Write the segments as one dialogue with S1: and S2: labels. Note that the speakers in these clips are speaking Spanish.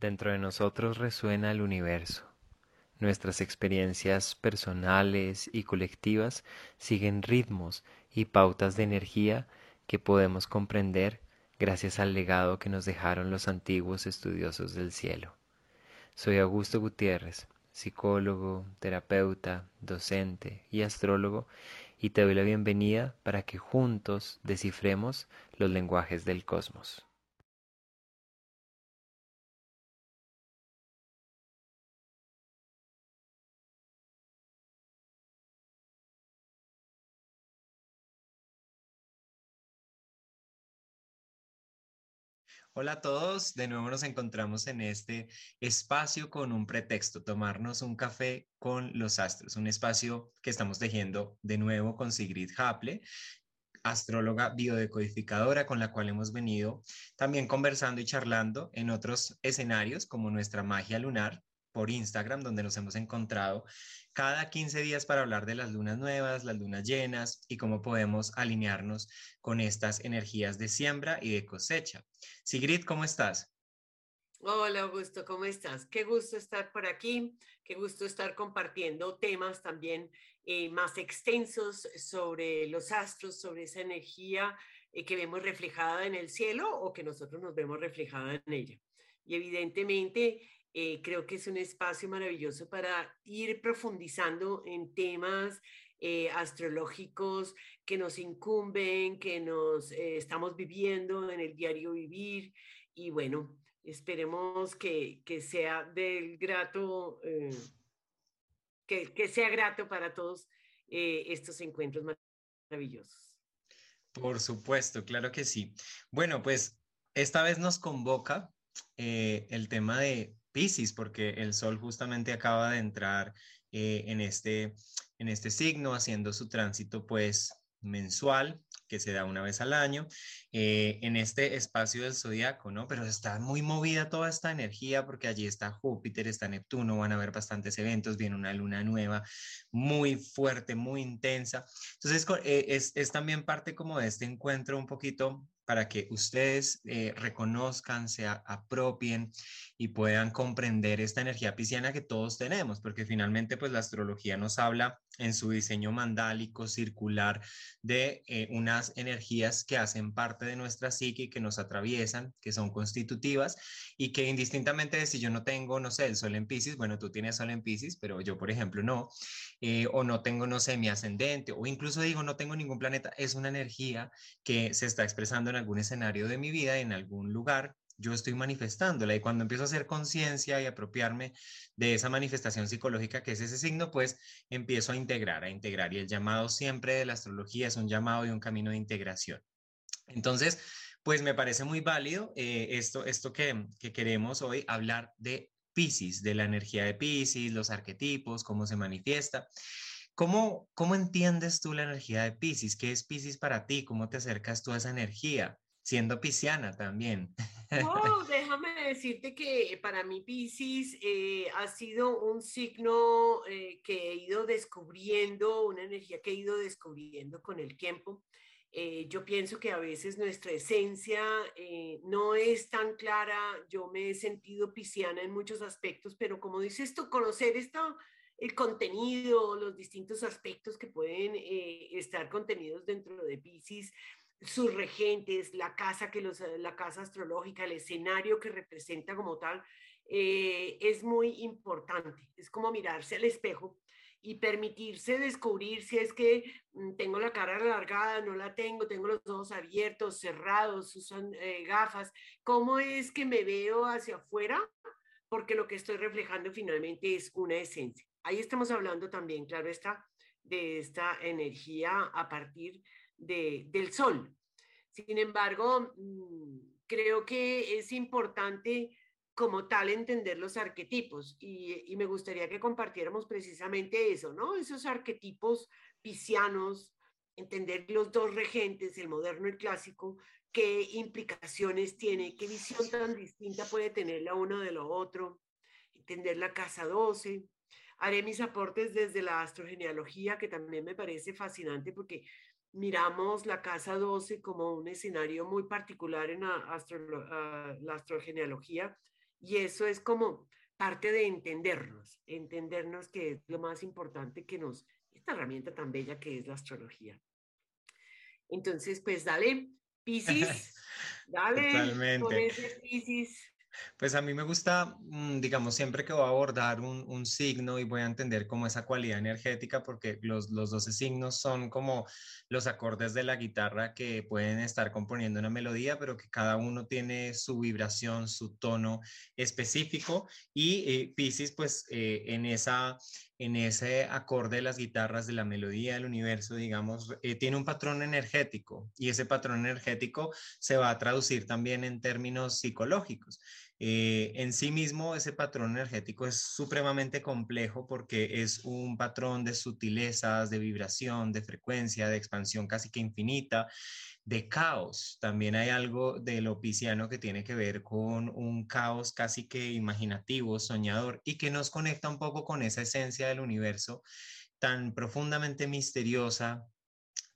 S1: Dentro de nosotros resuena el universo. Nuestras experiencias personales y colectivas siguen ritmos y pautas de energía que podemos comprender gracias al legado que nos dejaron los antiguos estudiosos del cielo. Soy Augusto Gutiérrez, psicólogo, terapeuta, docente y astrólogo, y te doy la bienvenida para que juntos descifremos los lenguajes del cosmos.
S2: Hola a todos, de nuevo nos encontramos en este espacio con un pretexto, tomarnos un café con los astros, un espacio que estamos tejiendo de nuevo con Sigrid Haple, astróloga biodecodificadora con la cual hemos venido también conversando y charlando en otros escenarios como nuestra magia lunar por Instagram, donde nos hemos encontrado cada 15 días para hablar de las lunas nuevas, las lunas llenas y cómo podemos alinearnos con estas energías de siembra y de cosecha. Sigrid, ¿cómo estás?
S3: Hola Augusto, ¿cómo estás? Qué gusto estar por aquí, qué gusto estar compartiendo temas también eh, más extensos sobre los astros, sobre esa energía eh, que vemos reflejada en el cielo o que nosotros nos vemos reflejada en ella. Y evidentemente eh, creo que es un espacio maravilloso para ir profundizando en temas eh, astrológicos que nos incumben, que nos eh, estamos viviendo en el diario vivir. Y bueno, esperemos que, que sea del grato, que, que, sea grato para todos estos encuentros maravillosos.
S2: Por supuesto, claro que sí. Bueno, pues esta vez nos convoca el tema de Pisces, porque el Sol justamente acaba de entrar eh, en, este, en este signo, haciendo su tránsito pues mensual que se da una vez al año eh, en este espacio del zodiaco, ¿no? Pero está muy movida toda esta energía porque allí está Júpiter, está Neptuno, van a haber bastantes eventos, viene una luna nueva muy fuerte, muy intensa. Entonces eh, es, es también parte como de este encuentro un poquito para que ustedes eh, reconozcan, se apropien y puedan comprender esta energía pisciana que todos tenemos, porque finalmente pues la astrología nos habla en su diseño mandálico, circular, de eh, unas energías que hacen parte de nuestra psique, que nos atraviesan, que son constitutivas y que indistintamente de si yo no tengo, no sé, el sol en Pisces, bueno, tú tienes sol en Pisces, pero yo, por ejemplo, no, eh, o no tengo, no sé, mi ascendente, o incluso digo, no tengo ningún planeta, es una energía que se está expresando en algún escenario de mi vida, en algún lugar, yo estoy manifestándola y cuando empiezo a hacer conciencia y apropiarme de esa manifestación psicológica que es ese signo, pues empiezo a integrar, a integrar y el llamado siempre de la astrología es un llamado y un camino de integración. Entonces, pues me parece muy válido eh, esto, esto que, que queremos hoy hablar de Pisces, de la energía de Pisces, los arquetipos, cómo se manifiesta. ¿Cómo, ¿Cómo entiendes tú la energía de Pisces? ¿Qué es Pisces para ti? ¿Cómo te acercas tú a esa energía? Siendo pisciana también.
S3: Oh, déjame decirte que para mí Pisces eh, ha sido un signo eh, que he ido descubriendo, una energía que he ido descubriendo con el tiempo. Eh, yo pienso que a veces nuestra esencia eh, no es tan clara. Yo me he sentido pisciana en muchos aspectos, pero como dices tú, conocer esto, el contenido, los distintos aspectos que pueden eh, estar contenidos dentro de Pisces, sus regentes, la casa, que los, la casa astrológica, el escenario que representa como tal, es muy importante. Es como mirarse al espejo y permitirse descubrir si es que mm, tengo la cara alargada, no la tengo, tengo los ojos abiertos, cerrados, usan eh, gafas, cómo es que me veo hacia afuera, porque lo que estoy reflejando finalmente es una esencia. Ahí estamos hablando también, claro está, de esta energía a partir de, del sol. Sin embargo, mm, creo que es importante como tal entender los arquetipos y, me gustaría que compartiéramos precisamente eso, ¿no? Esos arquetipos piscianos, entender los dos regentes, el moderno y el clásico, qué implicaciones tiene, qué visión tan distinta puede tener la uno de lo otro, entender la casa 12. Haré mis aportes desde la astrogenealogía, que también me parece fascinante porque miramos la casa 12 como un escenario muy particular en la, astro, la astrogenealogía Y eso es como parte de entendernos, entendernos que es lo más importante que nos, esta herramienta tan bella que es la astrología. Entonces, pues dale, Piscis, dale,
S2: Totalmente. Pues a mí me gusta, mm, digamos, siempre que voy a abordar un, signo y voy a entender como esa cualidad energética, porque los, los 12 signos son como los acordes de la guitarra que pueden estar componiendo una melodía, pero que cada uno tiene su vibración, su tono específico. Y eh, Pisces, pues eh, en esa en ese acorde de las guitarras de la melodía del universo, digamos, eh, tiene un patrón energético y ese patrón energético se va a traducir también en términos psicológicos. Eh, en sí mismo ese patrón energético es supremamente complejo porque es un patrón de sutilezas, de vibración, de frecuencia, de expansión casi que infinita de caos. También hay algo de lo pisciano que tiene que ver con un caos casi que imaginativo, soñador, y que nos conecta un poco con esa esencia del universo tan profundamente misteriosa,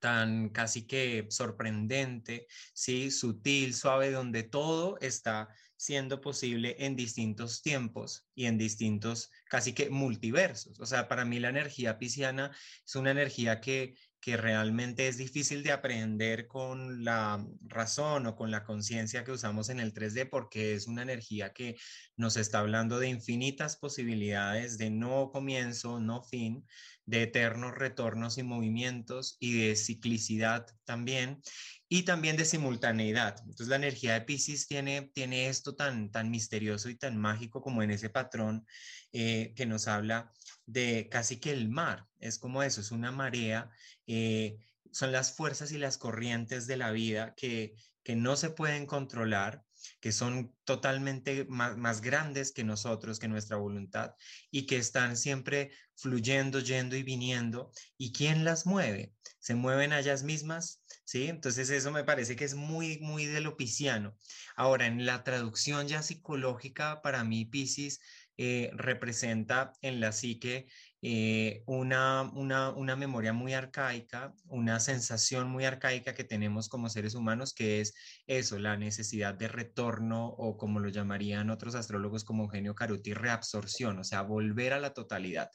S2: tan casi que sorprendente, sí, sutil, suave, donde todo está siendo posible en distintos tiempos y en distintos casi que multiversos. O sea, para mí la energía pisciana es una energía que que realmente es difícil de aprender con la razón o con la conciencia que usamos en el 3D porque es una energía que nos está hablando de infinitas posibilidades, de no comienzo, no fin, de eternos retornos y movimientos y de ciclicidad también y también de simultaneidad. Entonces la energía de Pisces tiene, tiene esto tan, tan misterioso y tan mágico como en ese patrón eh, que nos habla de casi que el mar. Es como eso, es una marea eh, son las fuerzas y las corrientes de la vida que, que no se pueden controlar, que son totalmente más, más, grandes que nosotros, que nuestra voluntad, y que están siempre fluyendo, yendo y viniendo. ¿Y quién las mueve? ¿Se mueven ellas mismas? ¿Sí? Entonces eso me parece que es muy, muy de lo pisciano. Ahora, en la traducción ya psicológica, para mí Piscis eh, representa en la psique eh, una, una, memoria muy arcaica, una sensación muy arcaica que tenemos como seres humanos, que es eso, la necesidad de retorno o como lo llamarían otros astrólogos como Eugenio Caruti, reabsorción, o sea, volver a la totalidad.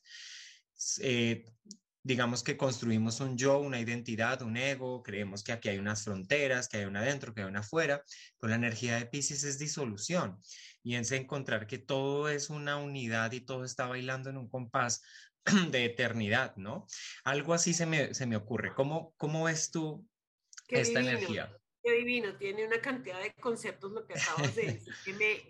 S2: Eh, digamos que construimos un yo, una identidad, un ego, creemos que aquí hay unas fronteras, que hay una adentro, que hay una afuera, pero la energía de Pisces es disolución y es encontrar que todo es una unidad y todo está bailando en un compás de eternidad, ¿no? Algo así se me, se me ocurre. ¿Cómo, cómo ves tú esta energía?
S3: Qué divino, tiene una cantidad de conceptos lo que acabas de decir,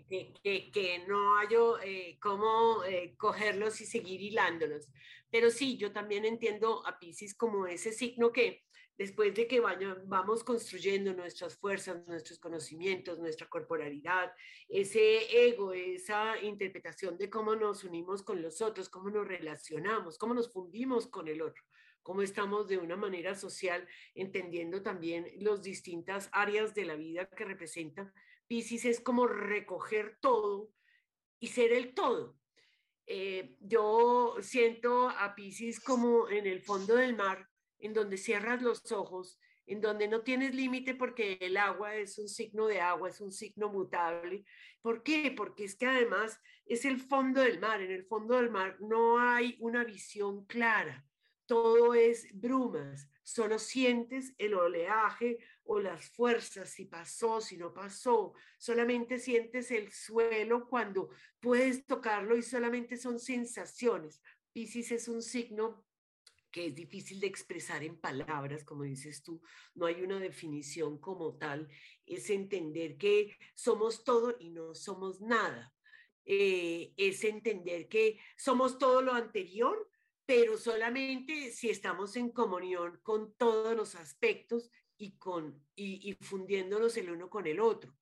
S3: que, que, que, no hallo eh, cómo eh, cogerlos y seguir hilándolos. Pero sí, yo también entiendo a Pisces como ese signo que después de que vamos construyendo nuestras fuerzas, nuestros conocimientos, nuestra corporalidad, ese ego, esa interpretación de cómo nos unimos con los otros, cómo nos relacionamos, cómo nos fundimos con el otro, cómo estamos de una manera social, entendiendo también las distintas áreas de la vida que representan. Pisces es como recoger todo y ser el todo. Eh, yo siento a Pisces como en el fondo del mar, en donde cierras los ojos, en donde no tienes límite porque el agua es un signo de agua, es un signo mutable. ¿Por qué? Porque es que además es el fondo del mar. En el fondo del mar no hay una visión clara. Todo es brumas. Solo sientes el oleaje o las fuerzas, si pasó, si no pasó. Solamente sientes el suelo cuando puedes tocarlo y solamente son sensaciones. Piscis es un signo que es difícil de expresar en palabras, como dices tú, no hay una definición como tal, es entender que somos todo y no somos nada. Eh, es entender que somos todo lo anterior, pero solamente si estamos en comunión con todos los aspectos y, con, y, fundiéndonos el uno con el otro.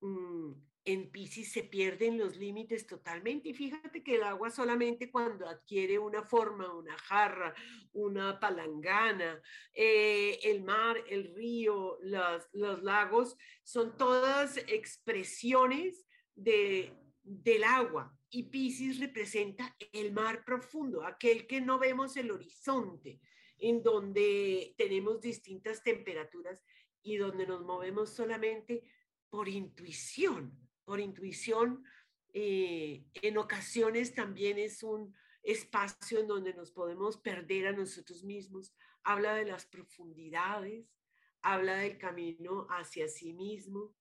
S3: Mm, en Pisces se pierden los límites totalmente. Y fíjate que el agua solamente cuando adquiere una forma, una jarra, una palangana, eh, el mar, el río, los, los lagos, son todas expresiones de, del agua. Y Pisces representa el mar profundo, aquel que no vemos el horizonte, en donde tenemos distintas temperaturas y donde nos movemos solamente por intuición por intuición, eh, en ocasiones también es un espacio en donde nos podemos perder a nosotros mismos. Habla de las profundidades, habla del camino hacia sí mismo,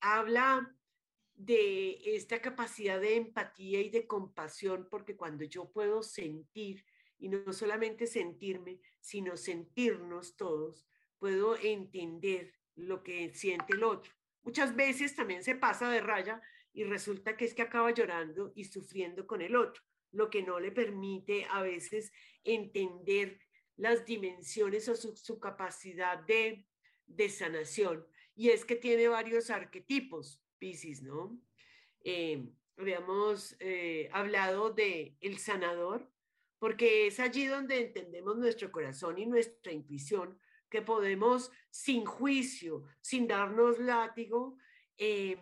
S3: habla de esta capacidad de empatía y de compasión, porque cuando yo puedo sentir, y no solamente sentirme, sino sentirnos todos, puedo entender lo que siente el otro. Muchas veces también se pasa de raya y resulta que es que acaba llorando y sufriendo con el otro, lo que no le permite a veces entender las dimensiones o su, capacidad de, de sanación. Y es que tiene varios arquetipos, Piscis, ¿no? Eh, habíamos eh, hablado de el sanador, porque es allí donde entendemos nuestro corazón y nuestra intuición, que podemos sin juicio, sin darnos látigo, eh,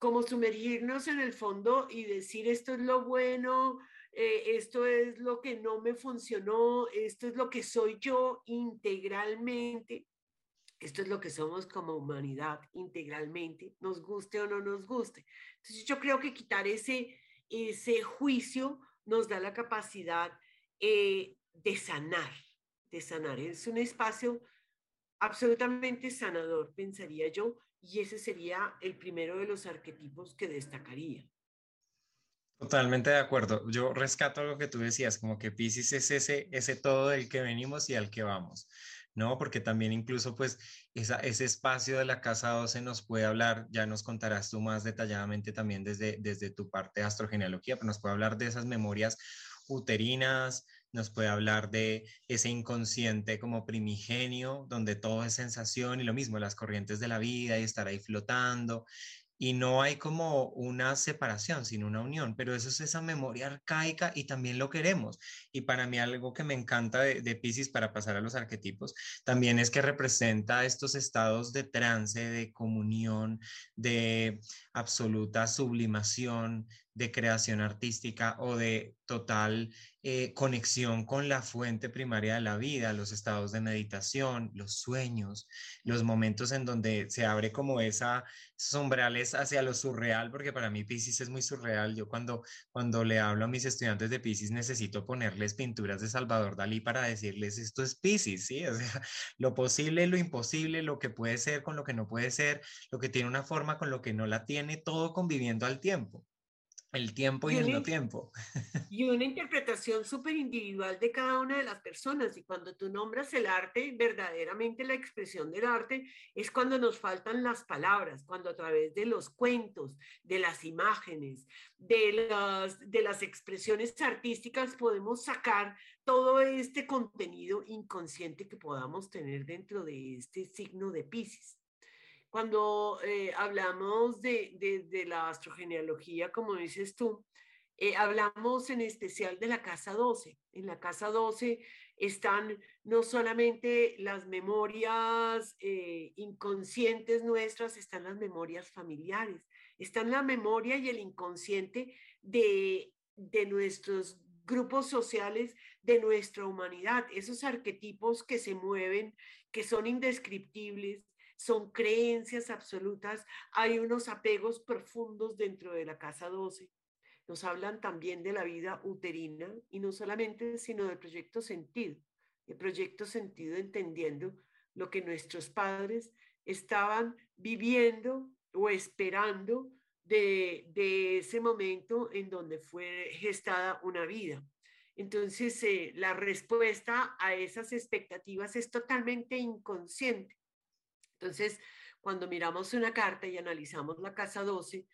S3: como sumergirnos en el fondo y decir esto es lo bueno, esto es lo que no me funcionó, esto es lo que soy yo integralmente esto es lo que somos como humanidad integralmente, nos guste o no nos guste. Entonces yo creo que quitar ese, ese juicio nos da la capacidad eh, de sanar, de sanar. Es un espacio absolutamente sanador, pensaría yo, y ese sería el primero de los arquetipos que destacaría.
S2: Totalmente de acuerdo. Yo rescato lo que tú decías, como que Pisces es ese, ese todo del que venimos y al que vamos. ¿No? Porque también incluso pues ese espacio de la casa 12 nos puede hablar, ya nos contarás tú más detalladamente también desde, desde tu parte de astrogenealogía, pero nos puede hablar de esas memorias uterinas, nos puede hablar de ese inconsciente como primigenio, donde todo es sensación y lo mismo, las corrientes de la vida y estar ahí flotando y no hay como una separación, sino una unión, pero eso es esa memoria arcaica y también lo queremos. Y para mí algo que me encanta de, de Pisces para pasar a los arquetipos, también es que representa estos estados de trance, de comunión, de absoluta sublimación, de creación artística o de total eh, conexión con la fuente primaria de la vida, los estados de meditación, los sueños, los momentos en donde se abre como esa sombrales hacia lo surreal, porque para mí Pisces es muy surreal. Yo cuando, cuando le hablo a mis estudiantes de Pisces necesito ponerles pinturas de Salvador Dalí para decirles esto es Pisces, ¿sí? O sea, lo posible, lo imposible, lo que puede ser con lo que no puede ser, lo que tiene una forma con lo que no la tiene, todo conviviendo al tiempo. El tiempo y, el no tiempo.
S3: Y una interpretación súper individual de cada una de las personas. Y cuando tú nombras el arte, verdaderamente la expresión del arte es cuando nos faltan las palabras, cuando a través de los cuentos, de las imágenes, de las, de las expresiones artísticas podemos sacar todo este contenido inconsciente que podamos tener dentro de este signo de Pisces. Cuando eh, hablamos de, la astrogenealogía, como dices tú, eh, hablamos en especial de la casa 12. En la casa 12 están no solamente las memorias eh, inconscientes nuestras, están las memorias familiares, están la memoria y el inconsciente de, de nuestros grupos sociales, de nuestra humanidad, esos arquetipos que se mueven, que son indescriptibles, son creencias absolutas, hay unos apegos profundos dentro de la casa 12. Nos hablan también de la vida uterina y no solamente, sino del proyecto sentido. El proyecto sentido entendiendo lo que nuestros padres estaban viviendo o esperando de, ese momento en donde fue gestada una vida. Entonces, eh, la respuesta a esas expectativas es totalmente inconsciente. Entonces, cuando miramos una carta y analizamos la casa 12,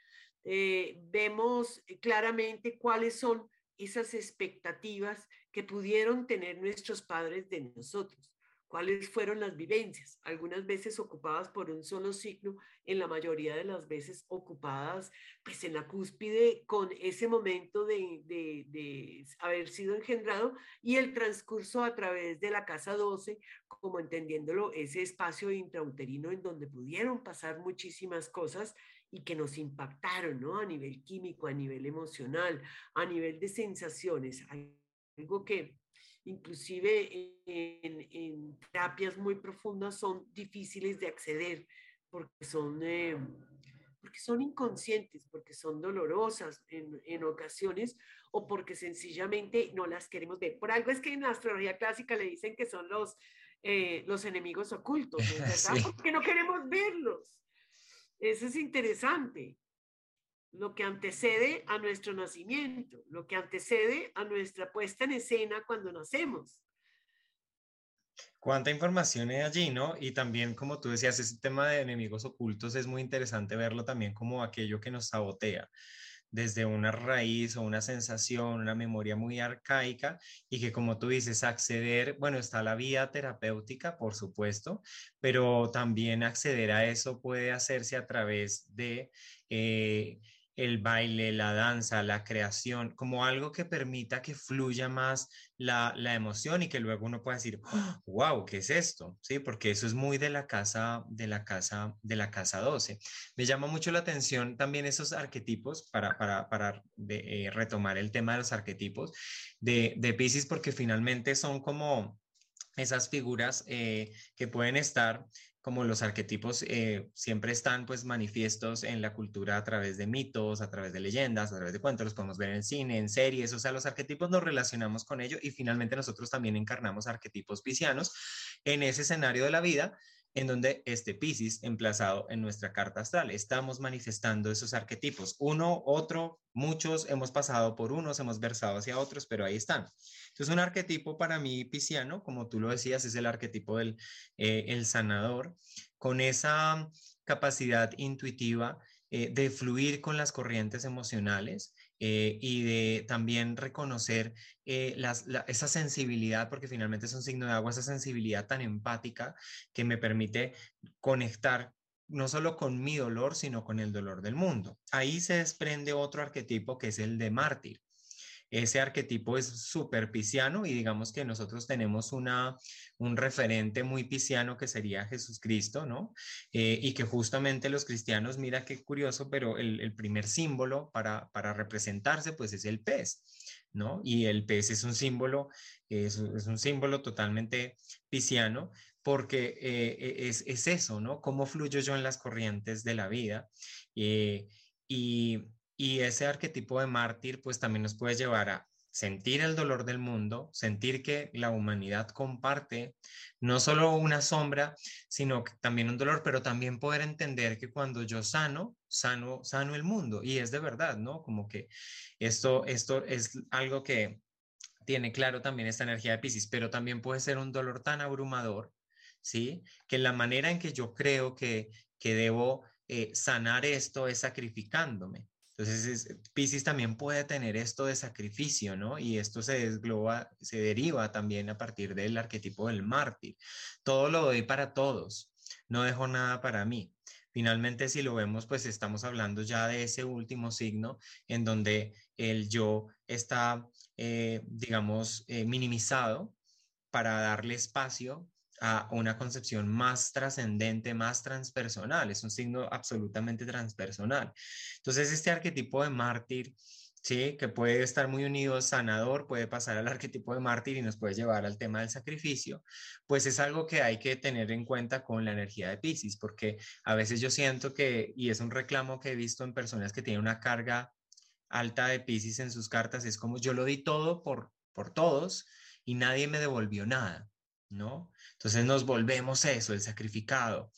S3: eh, vemos claramente cuáles son esas expectativas que pudieron tener nuestros padres de nosotros cuáles fueron las vivencias, algunas veces ocupadas por un solo signo, en la mayoría de las veces ocupadas pues en la cúspide con ese momento de, de, haber sido engendrado y el transcurso a través de la casa 12, como entendiéndolo, ese espacio intrauterino en donde pudieron pasar muchísimas cosas y que nos impactaron, ¿no? A nivel químico, a nivel emocional, a nivel de sensaciones, algo que inclusive en, terapias muy profundas son difíciles de acceder porque son, eh, porque son inconscientes, porque son dolorosas en, en, ocasiones o porque sencillamente no las queremos ver. Por algo es que en la astrología clásica le dicen que son los, eh, los enemigos ocultos, ¿verdad? Porque no queremos verlos. Eso es interesante. Lo que antecede a nuestro nacimiento, lo que antecede a nuestra puesta en escena cuando nacemos
S2: cuánta información hay allí, ¿no? Y también, como tú decías, ese tema de enemigos ocultos es muy interesante verlo también como aquello que nos sabotea desde una raíz o una sensación, una memoria muy arcaica y que como tú dices, acceder, bueno, está la vía terapéutica, por supuesto, pero también acceder a eso puede hacerse a través de... Eh, el baile, la danza, la creación, como algo que permita que fluya más la, emoción y que luego uno pueda decir, wow, ¿qué es esto? Sí, porque eso es muy de la casa, de la casa, de la casa 12. Me llama mucho la atención también esos arquetipos para, para, eh, retomar el tema de los arquetipos de, de Pisces, porque finalmente son como esas figuras eh, que pueden estar como los arquetipos eh, siempre están pues manifiestos en la cultura a través de mitos, a través de leyendas, a través de cuentos, los podemos ver en cine, en series, o sea, los arquetipos nos relacionamos con ello y finalmente nosotros también encarnamos arquetipos piscianos en ese escenario de la vida en donde este Pisces emplazado en nuestra carta astral. Estamos manifestando esos arquetipos. Uno, otro, muchos, hemos pasado por unos, hemos versado hacia otros, pero ahí están. Entonces, un arquetipo para mí pisciano, como tú lo decías, es el arquetipo del eh, el sanador, con esa capacidad intuitiva eh, de fluir con las corrientes emocionales, eh, y de también reconocer eh, esa sensibilidad, porque finalmente es un signo de agua, esa sensibilidad tan empática que me permite conectar no solo con mi dolor, sino con el dolor del mundo. Ahí se desprende otro arquetipo que es el de mártir. Ese arquetipo es súper pisciano y digamos que nosotros tenemos una, un referente muy pisciano que sería Jesucristo, ¿no? Eh, y que justamente los cristianos, mira qué curioso, pero el, primer símbolo para, para representarse pues es el pez. ¿No? Y el pez es un símbolo, es, un símbolo totalmente pisciano, porque eh, e, es, es, eso, ¿no? Cómo fluyo yo en las corrientes de la vida. Eh, y, y ese arquetipo de mártir, pues también nos puede llevar a sentir el dolor del mundo, sentir que la humanidad comparte no solo una sombra, sino también un dolor, pero también poder entender que cuando yo sano, sano, sano el mundo. Y es de verdad, ¿no? Como que esto, esto es algo que tiene claro también esta energía de Pisces, pero también puede ser un dolor tan abrumador, ¿sí? Que la manera en que yo creo que, que debo eh, sanar esto es sacrificándome. Entonces, Pisces también puede tener esto de sacrificio, ¿no? Y esto se desgloba, se deriva también a partir del arquetipo del mártir. Todo lo doy para todos, no dejo nada para mí. Finalmente, si lo vemos, pues estamos hablando ya de ese último signo en donde el yo está, eh, digamos, eh, minimizado para darle espacio a una concepción más trascendente, más transpersonal, es un signo absolutamente transpersonal. Entonces, este arquetipo de mártir, sí, que puede estar muy unido sanador, puede pasar al arquetipo de mártir y nos puede llevar al tema del sacrificio, pues es algo que hay que tener en cuenta con la energía de Pisces, porque a veces yo siento que, y es un reclamo que he visto en personas que tienen una carga alta de Pisces en sus cartas, es como yo lo di todo por, por todos y nadie me devolvió nada. ¿No? Entonces nos volvemos eso, el sacrificado.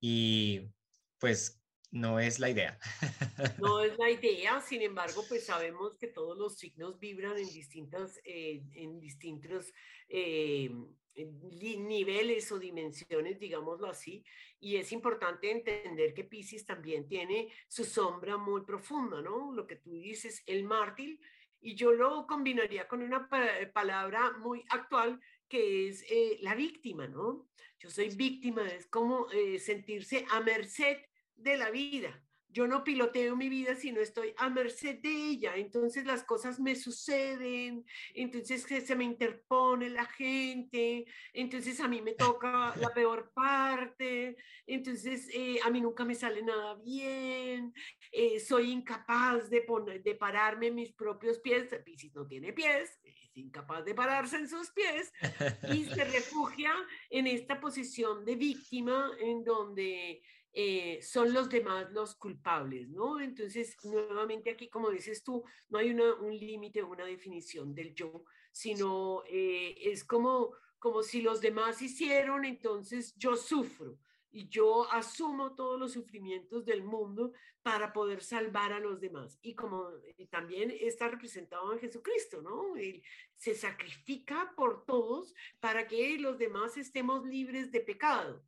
S2: Y pues no es la idea.
S3: No es la idea, sin embargo, pues sabemos que todos los signos vibran en, distintas, eh, en distintos eh, niveles o dimensiones, digámoslo así, y es importante entender que Pisces también tiene su sombra muy profunda, ¿no? Lo que tú dices, el mártir, y yo lo combinaría con una palabra muy actual que es eh, la víctima, ¿no? Yo soy víctima, es como eh, sentirse a merced de la vida yo no piloteo mi vida, sino estoy a merced de ella. Entonces las cosas me suceden, entonces se me interpone la gente, entonces a mí me toca la peor parte, entonces eh, a mí nunca me sale nada bien, eh, soy incapaz de, poner, de pararme en mis propios pies. Piscis no tiene pies, es incapaz de pararse en sus pies y se refugia en esta posición de víctima en donde eh, son los demás los culpables, ¿no? Entonces, nuevamente aquí, como dices tú, no hay una, un límite una definición del yo, sino eh, es como, como si los demás hicieron, entonces yo sufro y yo asumo todos los sufrimientos del mundo para poder salvar a los demás. Y como también está representado en Jesucristo, ¿no? Él se sacrifica por todos para que los demás estemos libres de pecado.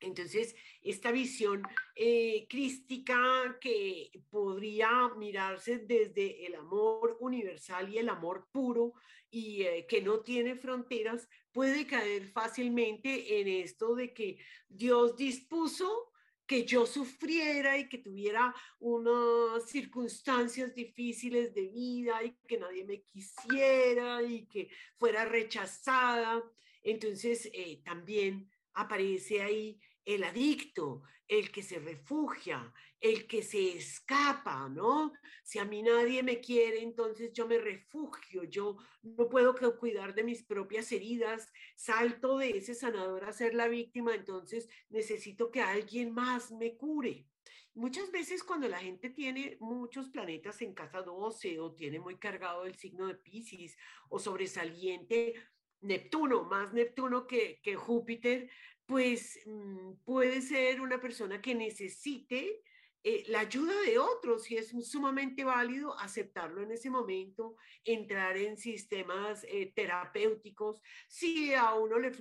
S3: Entonces, esta visión eh, crística que podría mirarse desde el amor universal y el amor puro y eh, que no tiene fronteras, puede caer fácilmente en esto de que Dios dispuso que yo sufriera y que tuviera unas circunstancias difíciles de vida y que nadie me quisiera y que fuera rechazada. Entonces, eh, también aparece ahí el adicto, el que se refugia, el que se escapa, ¿no? Si a mí nadie me quiere, entonces yo me refugio, yo no puedo cuidar de mis propias heridas, salto de ese sanador a ser la víctima, entonces necesito que alguien más me cure. Muchas veces cuando la gente tiene muchos planetas en casa 12 o tiene muy cargado el signo de Pisces o sobresaliente Neptuno, más Neptuno que, que Júpiter, pues mm, puede ser una persona que necesite eh, la ayuda de otros y es sumamente válido aceptarlo en ese momento, entrar en sistemas eh, terapéuticos. Si a uno le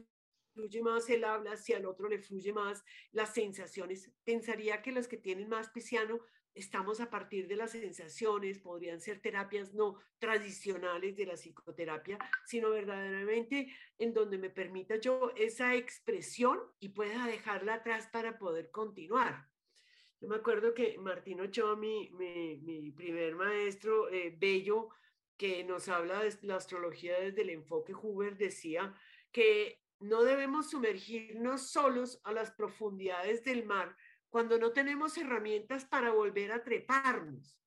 S3: fluye más el habla, si al otro le fluye más las sensaciones, pensaría que los que tienen más pisciano estamos a partir de las sensaciones, podrían ser terapias no tradicionales de la psicoterapia, sino verdaderamente en donde me permita yo esa expresión y pueda dejarla atrás para poder continuar. Yo me acuerdo que Martín Ochoa, mi, mi, primer maestro eh, bello, que nos habla de la astrología desde el enfoque Huber, decía que no debemos sumergirnos solos a las profundidades del mar, cuando no tenemos herramientas para volver a treparnos.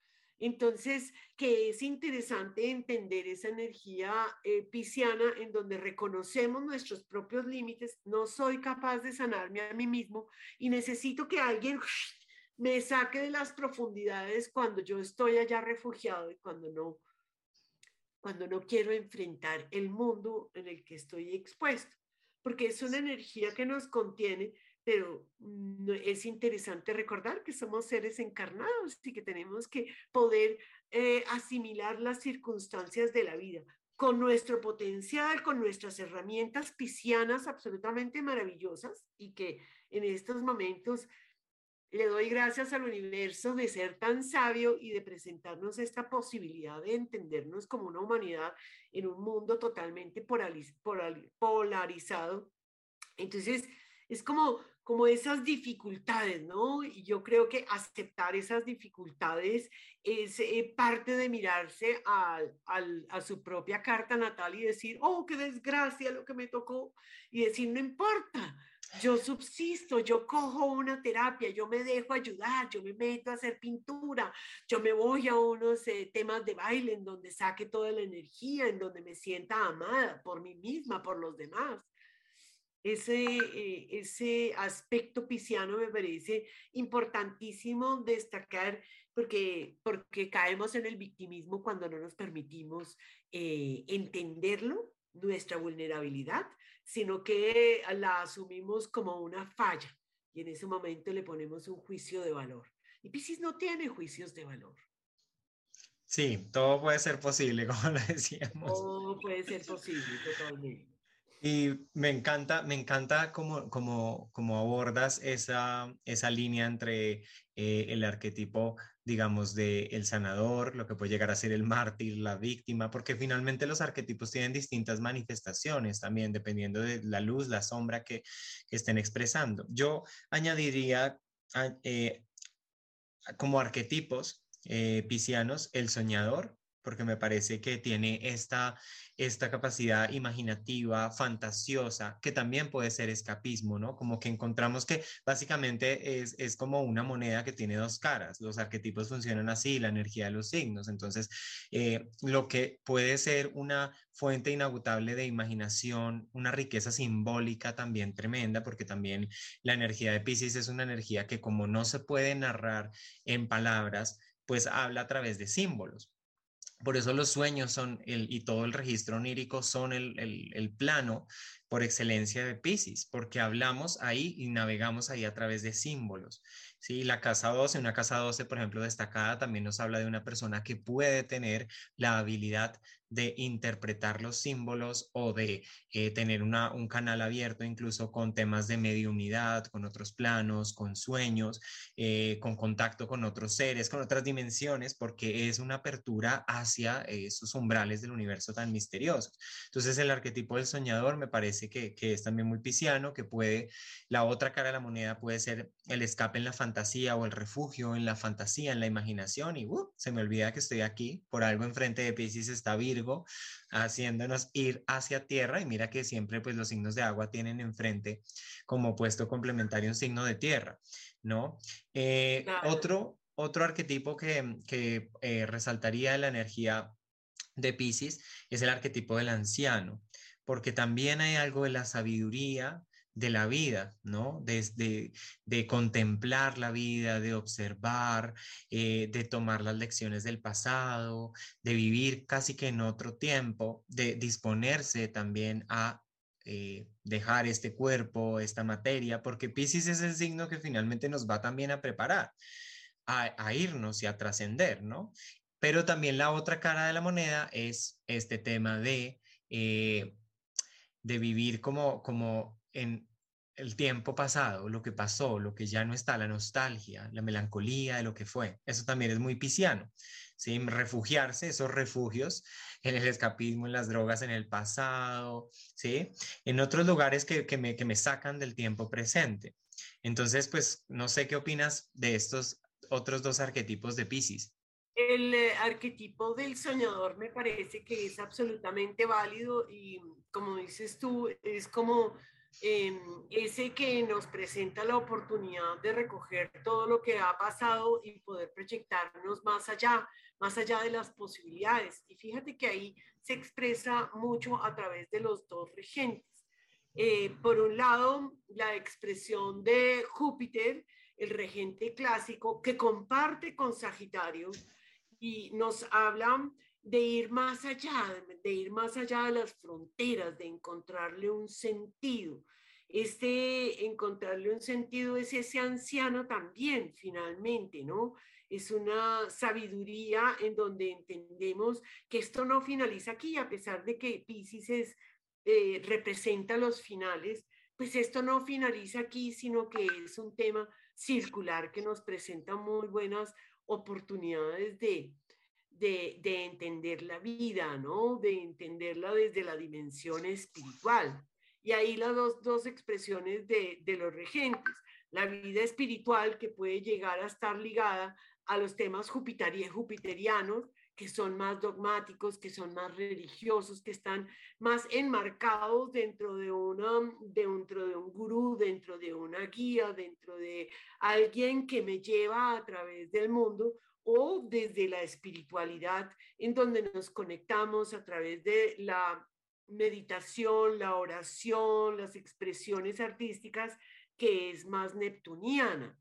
S3: Entonces, que es interesante entender esa energía eh, pisciana en donde reconocemos nuestros propios límites, no soy capaz de sanarme a mí mismo y necesito que alguien me saque de las profundidades cuando yo estoy allá refugiado y cuando no, cuando no quiero enfrentar el mundo en el que estoy expuesto, porque es una energía que nos contiene pero es interesante recordar que somos seres encarnados y que tenemos que poder eh, asimilar las circunstancias de la vida con nuestro potencial, con nuestras herramientas piscianas absolutamente maravillosas y que en estos momentos le doy gracias al universo de ser tan sabio y de presentarnos esta posibilidad de entendernos como una humanidad en un mundo totalmente polarizado. Entonces, es como como esas dificultades, ¿no? Y yo creo que aceptar esas dificultades es eh, parte de mirarse a su propia carta natal y decir, oh, qué desgracia lo que me tocó, y decir, no importa, yo subsisto, yo cojo una terapia, yo me dejo ayudar, yo me meto a hacer pintura, yo me voy a unos eh, temas de baile en donde saque toda la energía, en donde me sienta amada por mí misma, por los demás. Ese, eh, ese aspecto pisciano me parece importantísimo destacar porque, porque caemos en el victimismo cuando no nos permitimos eh, entenderlo, nuestra vulnerabilidad, sino que la asumimos como una falla y en ese momento le ponemos un juicio de valor. Y Piscis no tiene juicios de valor.
S2: Sí, todo puede ser posible, como lo decíamos.
S3: Todo puede ser posible, totalmente.
S2: Y me encanta, me encanta cómo, cómo, cómo abordas esa, esa línea entre eh, el arquetipo, digamos, de el sanador, lo que puede llegar a ser el mártir, la víctima, porque finalmente los arquetipos tienen distintas manifestaciones también, dependiendo de la luz, la sombra que, estén expresando. Yo añadiría eh, como arquetipos eh, piscianos el soñador, porque me parece que tiene esta, esta capacidad imaginativa, fantasiosa, que también puede ser escapismo, ¿no? Como que encontramos que básicamente es, es como una moneda que tiene dos caras. Los arquetipos funcionan así, la energía de los signos. Entonces, eh, lo que puede ser una fuente inagotable de imaginación, una riqueza simbólica también tremenda, porque también la energía de Pisces es una energía que como no se puede narrar en palabras, pues habla a través de símbolos. Por eso los sueños son el, y todo el registro onírico son el, el, plano por excelencia de Pisces, porque hablamos ahí y navegamos ahí a través de símbolos. ¿sí? La casa 12, una casa 12, por ejemplo, destacada, también nos habla de una persona que puede tener la habilidad de interpretar los símbolos o de eh, tener una, un canal abierto incluso con temas de mediunidad, con otros planos, con sueños, eh, con contacto con otros seres, con otras dimensiones, porque es una apertura hacia esos umbrales del universo tan misteriosos. Entonces el arquetipo del soñador me parece que, que es también muy pisciano, que puede, la otra cara de la moneda puede ser el escape en la fantasía o el refugio en la fantasía, en la imaginación y uh, se me olvida que estoy aquí, por algo enfrente de Pisces está Virgo haciéndonos ir hacia tierra y mira que siempre pues los signos de agua tienen enfrente como puesto complementario un signo de tierra, ¿no? Eh, otro, otro arquetipo que, que eh, resaltaría la energía de Pisces es el arquetipo del anciano, porque también hay algo de la sabiduría, de la vida, ¿no? Desde de, contemplar la vida, de observar, eh, de tomar las lecciones del pasado, de vivir casi que en otro tiempo, de disponerse también a eh, dejar este cuerpo, esta materia, porque Pisces es el signo que finalmente nos va también a preparar a, irnos y a trascender, ¿no? Pero también la otra cara de la moneda es este tema de... Eh, de vivir como, como en, el tiempo pasado, lo que pasó, lo que ya no está, la nostalgia, la melancolía de lo que fue. Eso también es muy pisciano. ¿sí? Refugiarse, esos refugios en el escapismo, en las drogas, en el pasado, ¿sí? en otros lugares que, que, me, que me sacan del tiempo presente. Entonces, pues, no sé qué opinas de estos otros dos arquetipos de Piscis.
S3: El eh, arquetipo del soñador me parece que es absolutamente válido y como dices tú, es como Em, ese que nos presenta la oportunidad de recoger todo lo que ha pasado y poder proyectarnos más allá, más allá de las posibilidades. Y fíjate que ahí se expresa mucho a través de los dos regentes. Eh, por un lado, la expresión de Júpiter, el regente clásico, que comparte con Sagitario y nos habla de ir más allá, de ir más allá de las fronteras, de encontrarle un sentido. Este encontrarle un sentido es ese anciano también, finalmente, ¿no? Es una sabiduría en donde entendemos que esto no finaliza aquí, a pesar de que Pisces eh, representa los finales, pues esto no finaliza aquí, sino que es un tema circular que nos presenta muy buenas oportunidades de, de, entender la vida, ¿no? De entenderla desde la dimensión espiritual. Y ahí las dos, dos expresiones de, de, los regentes. La vida espiritual que puede llegar a estar ligada a los temas jupiterianos, que son más dogmáticos, que son más religiosos, que están más enmarcados dentro de, una, dentro de un gurú, dentro de una guía, dentro de alguien que me lleva a través del mundo, o desde la espiritualidad, en donde nos conectamos a través de la meditación, la oración, las expresiones artísticas, que es más neptuniana.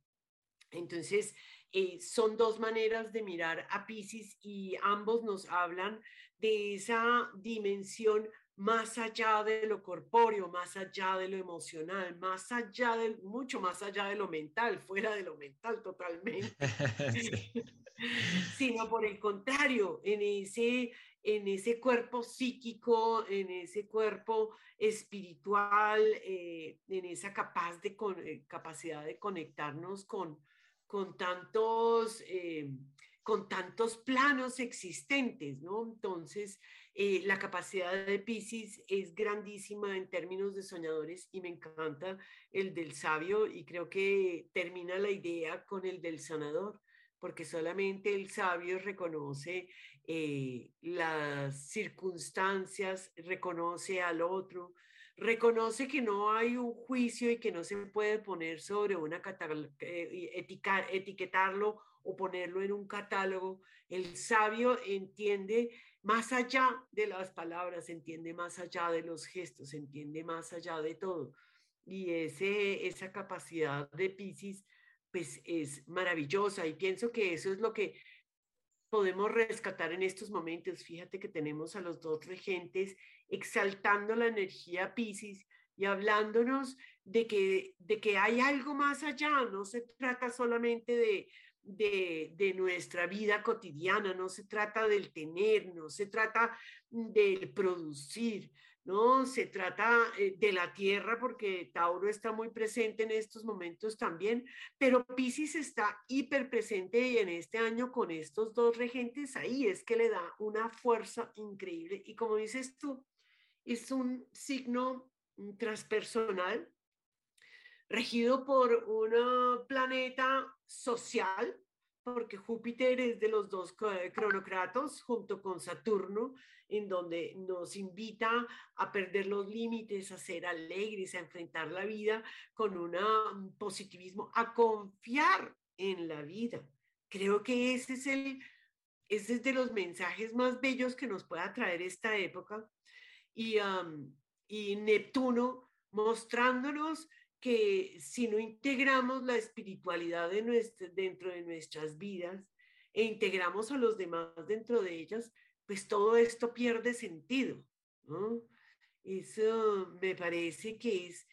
S3: Entonces, eh, son dos maneras de mirar a Pisces y ambos nos hablan de esa dimensión más allá de lo corpóreo, más allá de lo emocional, más allá de, mucho más allá de lo mental, fuera de lo mental totalmente, sino por el contrario, en ese, en ese cuerpo psíquico, en ese cuerpo espiritual, eh, en esa capaz de eh, capacidad de conectarnos con, con tantos... Eh, con tantos planos existentes, ¿no? Entonces, eh, la capacidad de Pisces es grandísima en términos de soñadores y me encanta el del sabio y creo que termina la idea con el del sanador, porque solamente el sabio reconoce eh, las circunstancias, reconoce al otro, reconoce que no hay un juicio y que no se puede poner sobre una eh, etiquetarlo o ponerlo en un catálogo. El sabio entiende más allá de las palabras, entiende más allá de los gestos, entiende más allá de todo. Y ese, esa capacidad de Pisces, pues es maravillosa y pienso que eso es lo que podemos rescatar en estos momentos. Fíjate que tenemos a los dos regentes exaltando la energía Pisces y hablándonos de que, de que hay algo más allá, no se trata solamente de, de, de, nuestra vida cotidiana, no se trata del tener, no se trata del producir, ¿no? Se trata eh, de la tierra porque Tauro está muy presente en estos momentos también, pero Pisces está hiper presente y en este año con estos dos regentes ahí es que le da una fuerza increíble. Y como dices tú, es un signo transpersonal regido por un planeta social porque Júpiter es de los dos cronocratos junto con Saturno, en donde nos invita a perder los límites, a ser alegres, a enfrentar la vida con un positivismo, a confiar en la vida. Creo que ese es el ese es de los mensajes más bellos que nos pueda traer esta época. Y, y Neptuno mostrándonos que si no integramos la espiritualidad de dentro de nuestras vidas e integramos a los demás dentro de ellas, pues todo esto pierde sentido. Eso me parece que es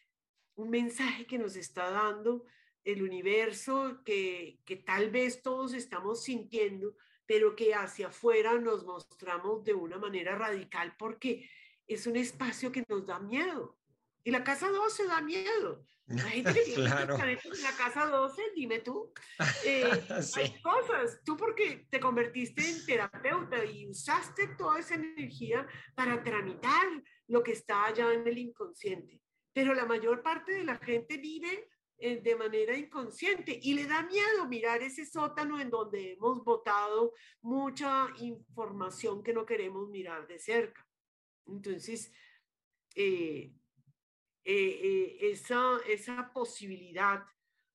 S3: un mensaje que nos está dando el universo, que, que tal vez todos estamos sintiendo, pero que hacia afuera nos mostramos de una manera radical porque es un espacio que nos da miedo. Y la casa 12 da miedo. La gente que claro. en la casa 12, dime tú. Eh, hay cosas. Tú porque te convertiste en terapeuta y usaste toda esa energía para tramitar lo que está allá en el inconsciente. Pero la mayor parte de la gente vive eh, de manera inconsciente y le da miedo mirar ese sótano en donde hemos botado mucha información que no queremos mirar de cerca. Entonces, eh, eh, eh, esa, esa posibilidad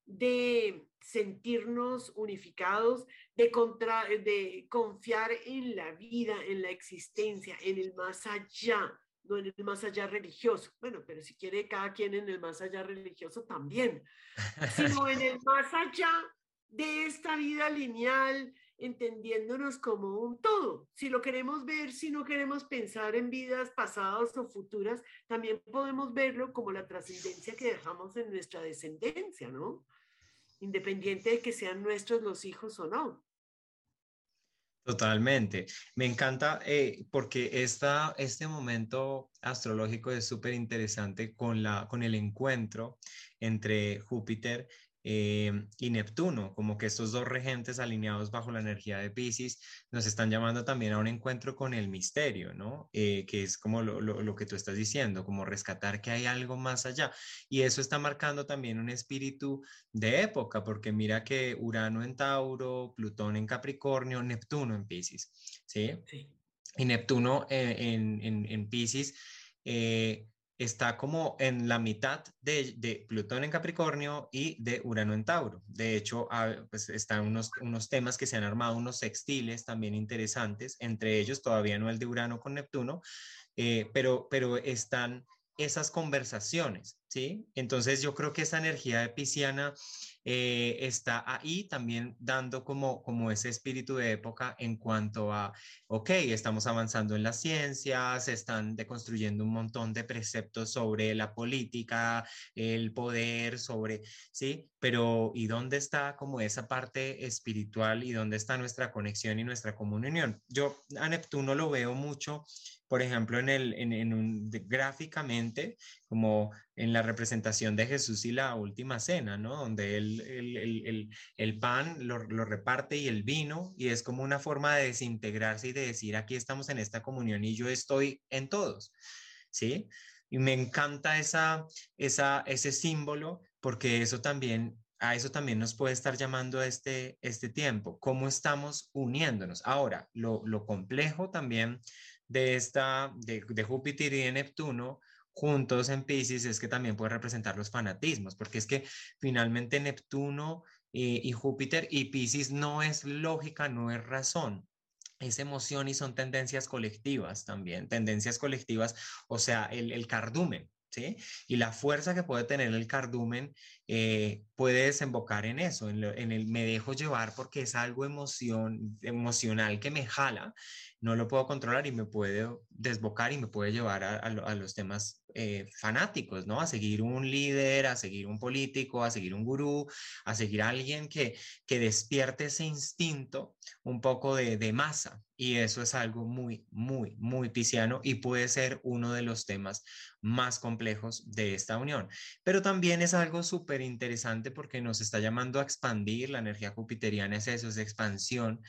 S3: de sentirnos unificados, de, contra, de confiar en la vida, en la existencia, en el más allá, no en el más allá religioso. Bueno, pero si quiere cada quien en el más allá religioso también, sino en el más allá de esta vida lineal, entendiéndonos como un todo. Si lo queremos ver, si no queremos pensar en vidas pasadas o futuras, también podemos verlo como la trascendencia que dejamos en nuestra descendencia, ¿no? Independiente de que sean nuestros los hijos o no.
S2: Totalmente. Me encanta eh, porque esta, este momento astrológico es súper interesante con, con el encuentro entre Júpiter eh, y Neptuno, como que estos dos regentes alineados bajo la energía de Pisces nos están llamando también a un encuentro con el misterio, ¿no? Eh, que es como lo, lo, que tú estás diciendo, como rescatar que hay algo más allá. Y eso está marcando también un espíritu de época, porque mira que Urano en Tauro, Plutón en Capricornio, Neptuno en Pisces, ¿sí? sí. Y Neptuno eh, en, en, en Pisces está como en la mitad de, Plutón en Capricornio y de Urano en Tauro. De hecho, pues están unos, unos temas que se han armado, unos sextiles también interesantes, entre ellos todavía no el de Urano con Neptuno, eh, pero, pero están esas conversaciones, ¿sí? Entonces yo creo que esa energía pisciana eh, está ahí también dando como, como ese espíritu de época en cuanto a, ok, estamos avanzando en las ciencias, están deconstruyendo un montón de preceptos sobre la política, el poder, sobre, ¿sí? Pero ¿y dónde está como esa parte espiritual y dónde está nuestra conexión y nuestra comunión? Yo a Neptuno lo veo mucho por ejemplo, en el, en, un, gráficamente, como en la representación de Jesús y la última cena, ¿no? Donde él, el, el, pan lo, lo, reparte y el vino, y es como una forma de desintegrarse y de decir, aquí estamos en esta comunión y yo estoy en todos, ¿sí? Y me encanta esa, esa, ese símbolo porque eso también a eso también nos puede estar llamando este, este tiempo, cómo estamos uniéndonos. Ahora, lo, complejo también de, esta, de, de Júpiter y de Neptuno juntos en Pisces es que también puede representar los fanatismos, porque es que finalmente Neptuno eh, y Júpiter y Pisces no es lógica, no es razón. Es emoción y son tendencias colectivas también, tendencias colectivas, o sea, el, el cardumen, Y la fuerza que puede tener el cardumen eh, puede desembocar en eso, en, en, el me dejo llevar porque es algo emoción, emocional que me jala no lo puedo controlar y me puede desbocar y me puede llevar a, los temas eh, fanáticos, ¿no? A seguir un líder, a seguir un político, a seguir un gurú, a seguir a alguien que, que despierte ese instinto un poco de, de masa. Y eso es algo muy, muy, muy pisciano y puede ser uno de los temas más complejos de esta unión. Pero también es algo súper interesante porque nos está llamando a expandir, la energía jupiteriana es eso, es expansión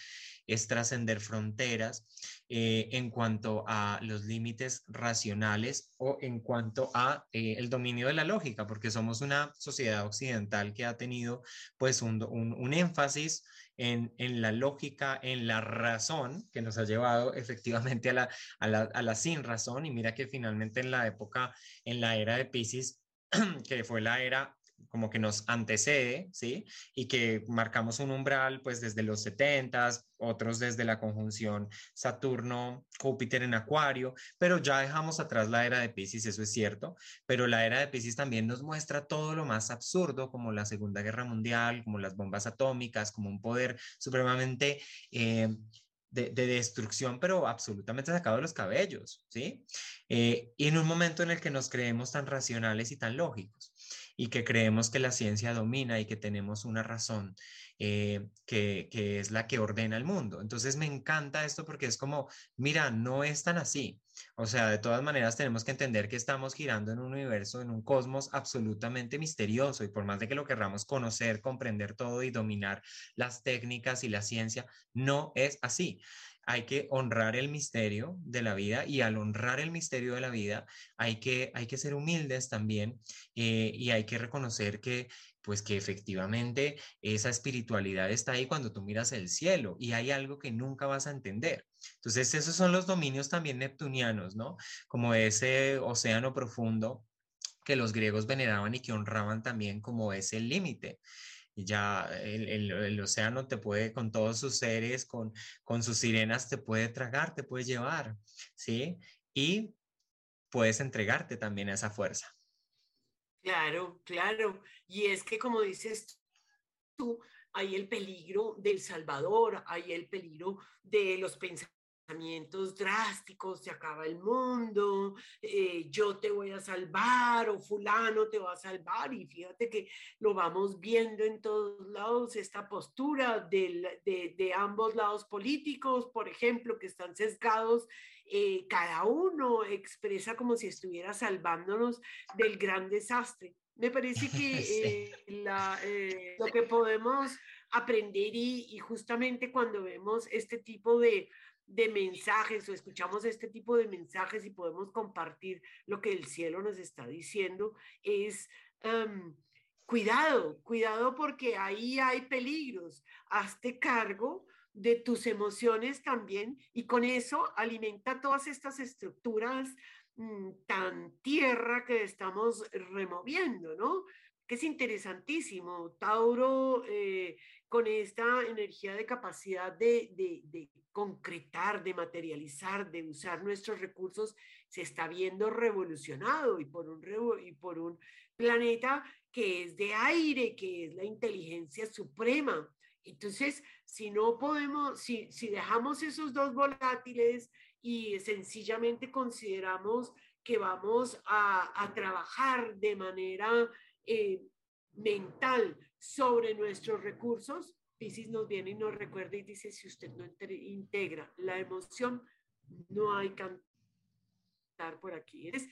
S2: es trascender fronteras eh, en cuanto a los límites racionales o en cuanto a eh, el dominio de la lógica, porque somos una sociedad occidental que ha tenido pues un, un, énfasis en, en, la lógica, en la razón, que nos ha llevado efectivamente a la, a la, a la sin razón. Y mira que finalmente en la época, en la era de Pisces, que fue la era como que nos antecede, ¿sí? Y que marcamos un umbral pues desde los 70, otros desde la conjunción Saturno-Júpiter en Acuario, pero ya dejamos atrás la era de Pisces, eso es cierto, pero la era de Pisces también nos muestra todo lo más absurdo, como la Segunda Guerra Mundial, como las bombas atómicas, como un poder supremamente... Eh, de, destrucción, pero absolutamente sacado de los cabellos, ¿sí? Eh, y en un momento en el que nos creemos tan racionales y tan lógicos y que creemos que la ciencia domina y que tenemos una razón eh, que, que, es la que ordena el mundo. Entonces me encanta esto porque es como, mira, no es tan así. O sea, de todas maneras tenemos que entender que estamos girando en un universo, en un cosmos absolutamente misterioso y por más de que lo querramos conocer, comprender todo y dominar las técnicas y la ciencia, no es así hay que honrar el misterio de la vida y al honrar el misterio de la vida hay que, hay que ser humildes también eh, y hay que reconocer que pues que efectivamente esa espiritualidad está ahí cuando tú miras el cielo y hay algo que nunca vas a entender. Entonces esos son los dominios también neptunianos, ¿no? Como ese océano profundo que los griegos veneraban y que honraban también como ese límite ya el, océano te puede, con todos sus seres, con, con sus sirenas, te puede tragar, te puede llevar, ¿sí? Y puedes entregarte también a esa fuerza.
S3: Claro, claro. Y es que como dices tú, hay el peligro del Salvador, hay el peligro de los pensamientos drásticos, se acaba el mundo, eh, yo te voy a salvar o fulano te va a salvar y fíjate que lo vamos viendo en todos lados, esta postura de, de, ambos lados políticos, por ejemplo, que están sesgados, eh, cada uno expresa como si estuviera salvándonos del gran desastre. Me parece que eh, la, lo que podemos aprender y, y, justamente cuando vemos este tipo de, de mensajes o escuchamos este tipo de mensajes y podemos compartir lo que el cielo nos está diciendo, es em, cuidado, cuidado porque ahí hay peligros. Hazte cargo de tus emociones también y con eso alimenta todas estas estructuras mm, tan tierra que estamos removiendo, ¿no? Que es interesantísimo. Tauro eh, con esta energía de capacidad de, de, concretar, de materializar, de usar nuestros recursos, se está viendo revolucionado y por un, y por un planeta que es de aire, que es la inteligencia suprema. Entonces, si no podemos, si, si dejamos esos dos volátiles y sencillamente consideramos que vamos a, a trabajar de manera eh, mental sobre nuestros recursos, Pisces nos viene y nos recuerda y dice, si usted no integra la emoción, no hay cantar por aquí. Es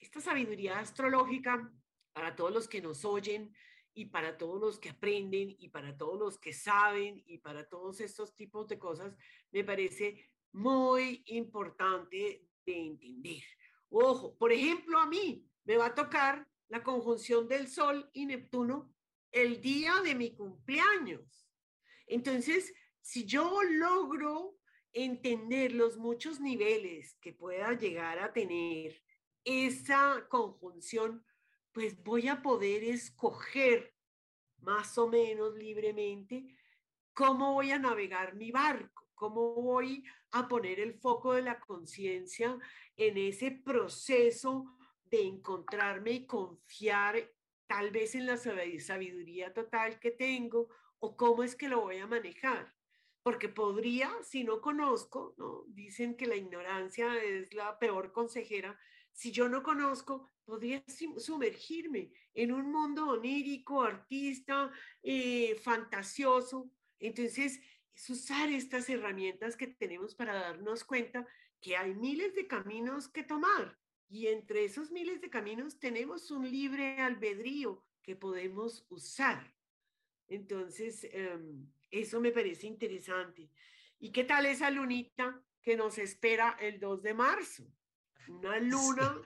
S3: esta sabiduría astrológica para todos los que nos oyen y para todos los que aprenden y para todos los que saben y para todos estos tipos de cosas, me parece muy importante de entender. Ojo, por ejemplo, a mí me va a tocar la conjunción del Sol y Neptuno el día de mi cumpleaños. Entonces, si yo logro entender los muchos niveles que pueda llegar a tener esa conjunción, pues voy a poder escoger más o menos libremente cómo voy a navegar mi barco, cómo voy a poner el foco de la conciencia en ese proceso de encontrarme y confiar tal vez en la sabiduría total que tengo o cómo es que lo voy a manejar. Porque podría, si no conozco, ¿no? dicen que la ignorancia es la peor consejera, si yo no conozco, podría sumergirme en un mundo onírico, artista, eh, fantasioso. Entonces, es usar estas herramientas que tenemos para darnos cuenta que hay miles de caminos que tomar y entre esos miles de caminos tenemos un libre albedrío que podemos usar. Entonces, em, eso me parece interesante. ¿Y qué tal esa lunita que nos espera el 2 de marzo? Una luna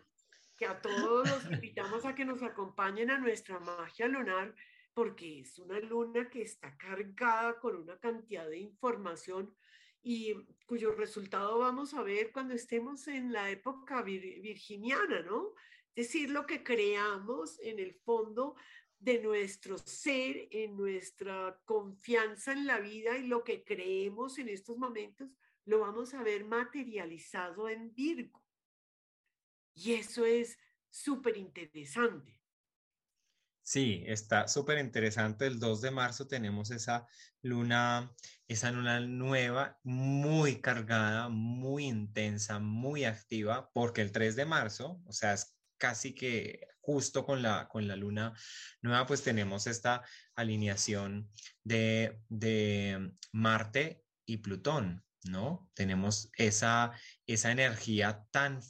S3: que a todos los invitamos a que nos acompañen a nuestra magia lunar, porque es una luna que está cargada con una cantidad de información y cuyo resultado vamos a ver cuando estemos en la época virginiana, ¿no? Es decir, lo que creamos en el fondo de nuestro ser, en nuestra confianza en la vida y lo que creemos en estos momentos, lo vamos a ver materializado en Virgo. Y eso es súper interesante.
S2: Sí, está súper interesante. El 2 de marzo tenemos esa luna, esa luna nueva, muy cargada, muy intensa, muy activa, porque el 3 de marzo, o sea, es casi que justo con la, con la luna nueva, pues tenemos esta alineación de, de Marte y Plutón. ¿No? Tenemos esa, esa energía tan,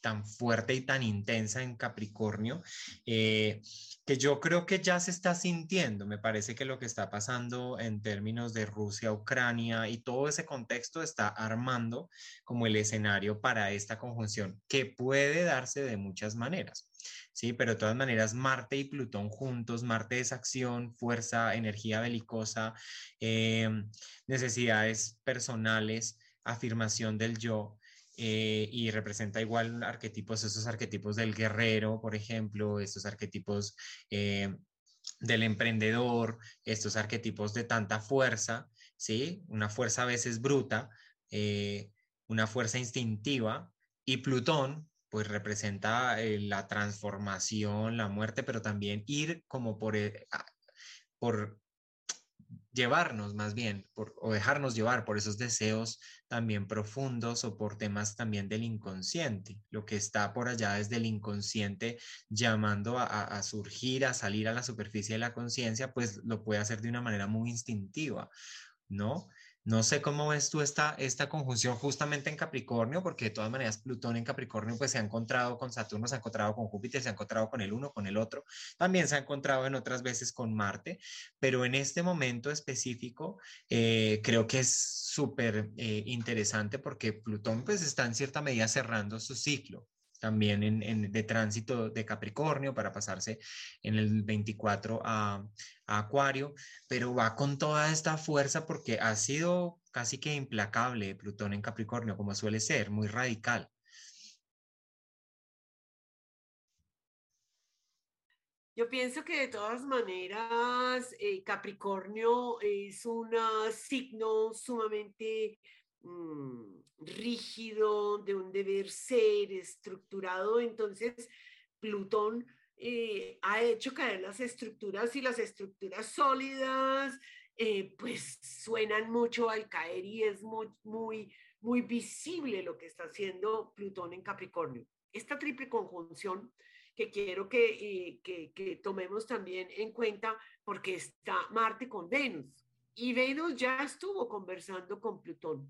S2: tan fuerte y tan intensa en Capricornio, eh, que yo creo que ya se está sintiendo. Me parece que lo que está pasando en términos de Rusia, Ucrania y todo ese contexto está armando como el escenario para esta conjunción, que puede darse de muchas maneras. ¿Sí? Pero de todas maneras, Marte y Plutón juntos, Marte es acción, fuerza, energía belicosa, eh, necesidades personales, afirmación del yo. Eh, y representa igual arquetipos, esos arquetipos del guerrero, por ejemplo, estos arquetipos eh, del emprendedor, estos arquetipos de tanta fuerza, ¿sí? Una fuerza a veces bruta, una fuerza instintiva, y Plutón, pues representa eh, la transformación, la muerte, pero también ir como por, eh, por llevarnos más bien, por, o dejarnos llevar por esos deseos también profundos o por temas también del inconsciente. Lo que está por allá es del inconsciente llamando a surgir, a salir a la superficie de la conciencia, pues lo puede hacer de una manera muy instintiva, ¿no? No sé cómo ves tú esta, esta conjunción justamente en Capricornio, porque de todas maneras Plutón en Capricornio pues se ha encontrado con Saturno, se ha encontrado con Júpiter, se ha encontrado con el uno, con el otro, también se ha encontrado en otras veces con Marte, pero en este momento específico eh, creo que es súper eh, interesante porque Plutón pues está en cierta medida cerrando su ciclo también en, de tránsito de Capricornio para pasarse en el 24 a, Acuario, pero va con toda esta fuerza porque ha sido casi que implacable Plutón en Capricornio, como suele ser, muy radical.
S3: Yo pienso que de todas maneras eh, Capricornio es un signo sumamente Mm, rígido, de un deber ser estructurado. Entonces, Plutón eh, ha hecho caer las estructuras y las estructuras sólidas, eh, pues suenan mucho al caer y es muy, muy, muy visible lo que está haciendo Plutón en Capricornio. Esta triple conjunción que quiero que, eh, que, que tomemos también en cuenta porque está Marte con Venus y Venus ya estuvo conversando con Plutón.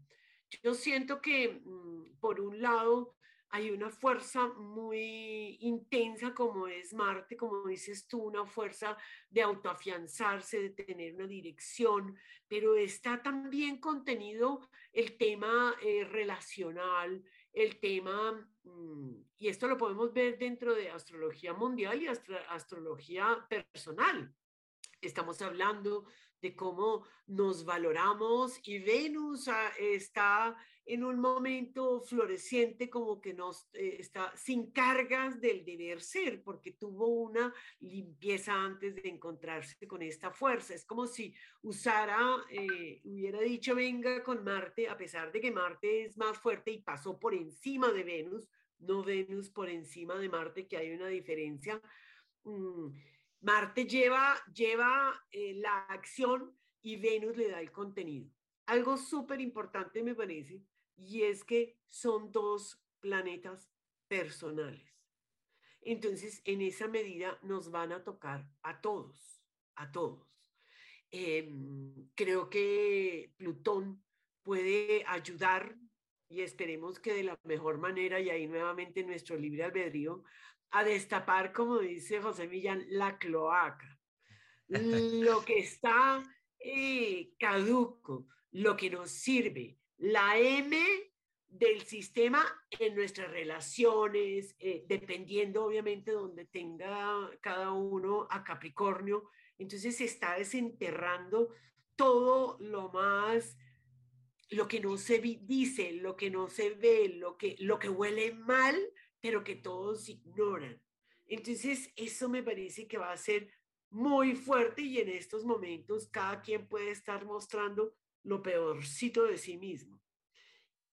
S3: Yo siento que, mm, por un lado, hay una fuerza muy intensa como es Marte, como dices tú, una fuerza de autoafianzarse, de tener una dirección, pero está también contenido el tema eh, relacional, el tema, mm, y esto lo podemos ver dentro de astrología mundial y astrología personal. Estamos hablando de cómo nos valoramos y Venus ah, está en un momento floreciente como que nos eh, está sin cargas del deber ser porque tuvo una limpieza antes de encontrarse con esta fuerza. Es como si usara, eh, hubiera dicho venga con Marte, a pesar de que Marte es más fuerte y pasó por encima de Venus, no Venus por encima de Marte, que hay una diferencia. Mm, Marte lleva, lleva eh, la acción y Venus le da el contenido. Algo súper importante me parece, y es que son dos planetas personales. Entonces, en esa medida nos van a tocar a todos, a todos. Em, creo que Plutón puede ayudar y esperemos que de la mejor manera, y ahí nuevamente nuestro libre albedrío, a destapar, como dice José Millán, la cloaca. Lo que está eh, caduco, lo que nos sirve, la M del sistema en nuestras relaciones, eh, dependiendo obviamente donde tenga cada uno a Capricornio. Entonces se está desenterrando todo lo más, lo que no se dice, lo que no se ve, lo que, lo que huele mal, pero que todos ignoran. Entonces, eso me parece que va a ser muy fuerte y en estos momentos cada quien puede estar mostrando lo peorcito de sí mismo,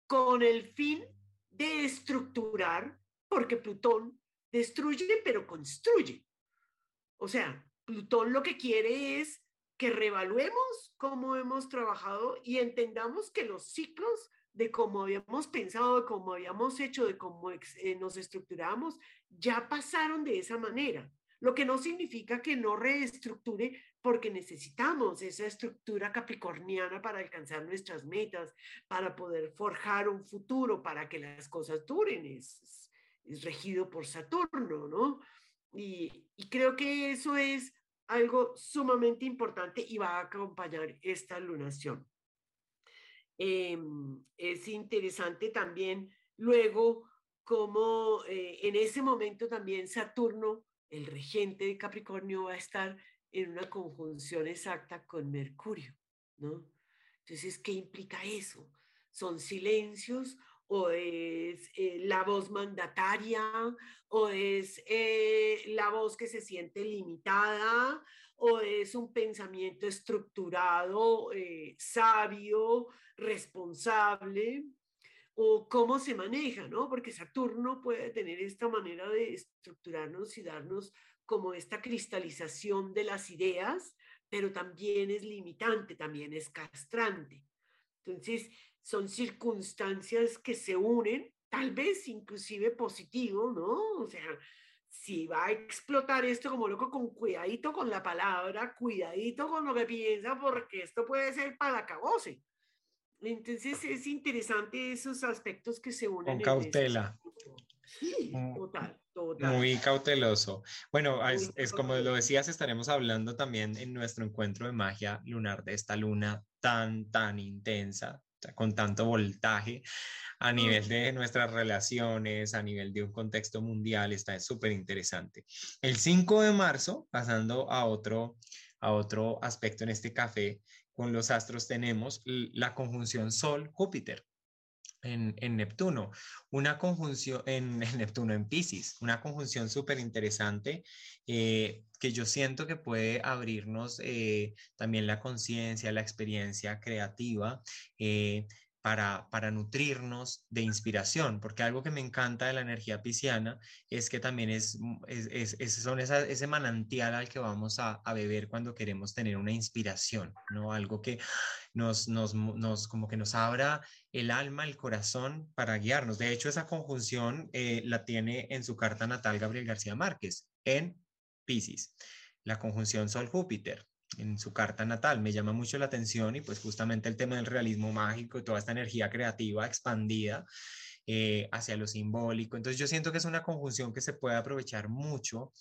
S3: con el fin de estructurar, porque Plutón destruye, pero construye. O sea, Plutón lo que quiere es que revaluemos cómo hemos trabajado y entendamos que los ciclos de cómo habíamos pensado, de cómo habíamos hecho, de cómo eh, nos estructuramos, ya pasaron de esa manera. Lo que no significa que no reestructure porque necesitamos esa estructura capricorniana para alcanzar nuestras metas, para poder forjar un futuro, para que las cosas duren. Es, es regido por Saturno, ¿no? Y, y creo que eso es algo sumamente importante y va a acompañar esta lunación. Em, es interesante también luego cómo eh, en ese momento también Saturno, el regente de Capricornio, va a estar en una conjunción exacta con Mercurio, ¿no? Entonces, ¿qué implica eso? ¿Son silencios o es eh, la voz mandataria o es eh, la voz que se siente limitada o es un pensamiento estructurado, eh, sabio, responsable, o cómo se maneja, ¿no? Porque Saturno puede tener esta manera de estructurarnos y darnos como esta cristalización de las ideas, pero también es limitante, también es castrante. Entonces, son circunstancias que se unen, tal vez inclusive positivo, ¿no? O sea, si va a explotar esto como loco, con cuidadito con la palabra, cuidadito con lo que piensa, porque esto puede ser para cabose. Entonces es interesante esos aspectos que se unen.
S2: Con cautela.
S3: Sí, mm, total, total.
S2: Muy cauteloso. Bueno, es, es, como lo decías, estaremos hablando también en nuestro encuentro de magia lunar de esta luna tan, tan intensa, con tanto voltaje a nivel de nuestras relaciones, a nivel de un contexto mundial, está súper interesante. El 5 de marzo, pasando a otro, a otro aspecto en este café, con los astros tenemos la conjunción Sol-Júpiter. En, Neptuno, una conjunción en, Neptuno, en Pisces, una conjunción súper interesante eh, que yo siento que puede abrirnos eh, también la conciencia, la experiencia creativa. Eh, para, nutrirnos de inspiración, porque algo que me encanta de la energía pisciana es que también es, mm, es, son ese manantial al que vamos a, beber cuando queremos tener una inspiración, ¿no? Algo que nos, nos, nos, como que nos abra el alma, el corazón para guiarnos. De hecho, esa conjunción eh, la tiene en su carta natal Gabriel García Márquez, en Pisces, la conjunción Sol-Júpiter en su carta natal. Me llama mucho la atención y pues justamente el tema del realismo mágico y toda esta energía creativa expandida eh, hacia lo simbólico. Entonces yo siento que es una conjunción que se puede aprovechar mucho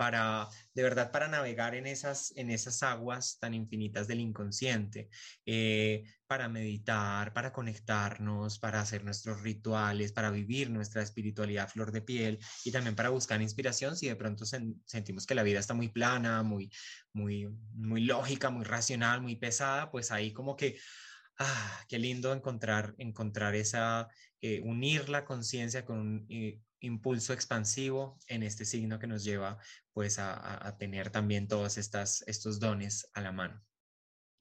S2: para, de verdad, para navegar en esas, en esas aguas tan infinitas del inconsciente, eh, para meditar, para conectarnos, para hacer nuestros rituales, para vivir nuestra espiritualidad flor de piel y también para buscar inspiración si de pronto sentimos que la vida está muy plana, muy, muy, muy lógica, muy racional, muy pesada, pues ahí como que ah, qué lindo encontrar, encontrar esa, eh, unir la conciencia con eh, impulso expansivo en este signo que nos lleva pues a, tener también todos estas, estos dones a la mano.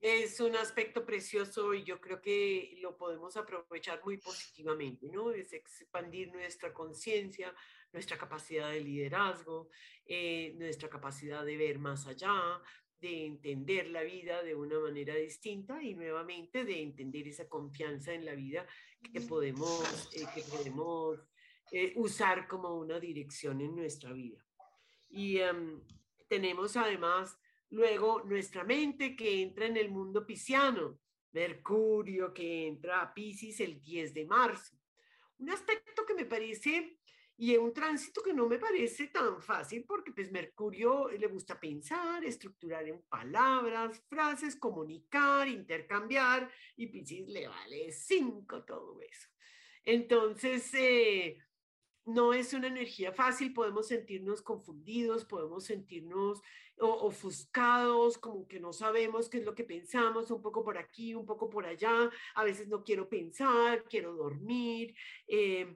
S3: Es un aspecto precioso y yo creo que lo podemos aprovechar muy positivamente, ¿no? Es expandir nuestra conciencia, nuestra capacidad de liderazgo, eh, nuestra capacidad de ver más allá, de entender la vida de una manera distinta y nuevamente de entender esa confianza en la vida que podemos, eh, que podemos eh, usar como una dirección en nuestra vida. Y em, tenemos además luego nuestra mente que entra en el mundo pisciano, Mercurio que entra a Pisces el 10 de marzo. Un aspecto que me parece y un tránsito que no me parece tan fácil porque pues Mercurio le gusta pensar, estructurar en palabras, frases, comunicar, intercambiar y Piscis le vale cinco todo eso. Entonces, eh, no es una energía fácil, podemos sentirnos confundidos, podemos sentirnos ofuscados, como que no sabemos qué es lo que pensamos, un poco por aquí, un poco por allá, a veces no quiero pensar, quiero dormir. Eh,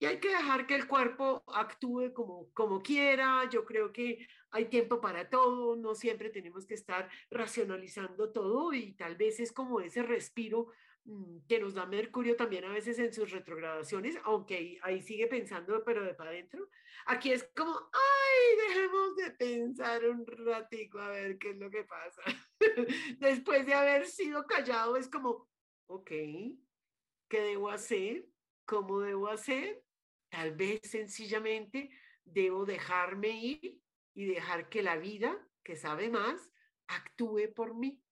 S3: y hay que dejar que el cuerpo actúe como, como quiera. Yo creo que hay tiempo para todo, no siempre tenemos que estar racionalizando todo y tal vez es como ese respiro que nos da Mercurio también a veces en sus retrogradaciones, aunque ahí, sigue pensando, pero de para adentro. Aquí es como, ay, dejemos de pensar un ratico a ver qué es lo que pasa. Después de haber sido callado, es como, ok, ¿qué debo hacer? ¿Cómo debo hacer? Tal vez sencillamente debo dejarme ir y dejar que la vida, que sabe más, actúe por mí.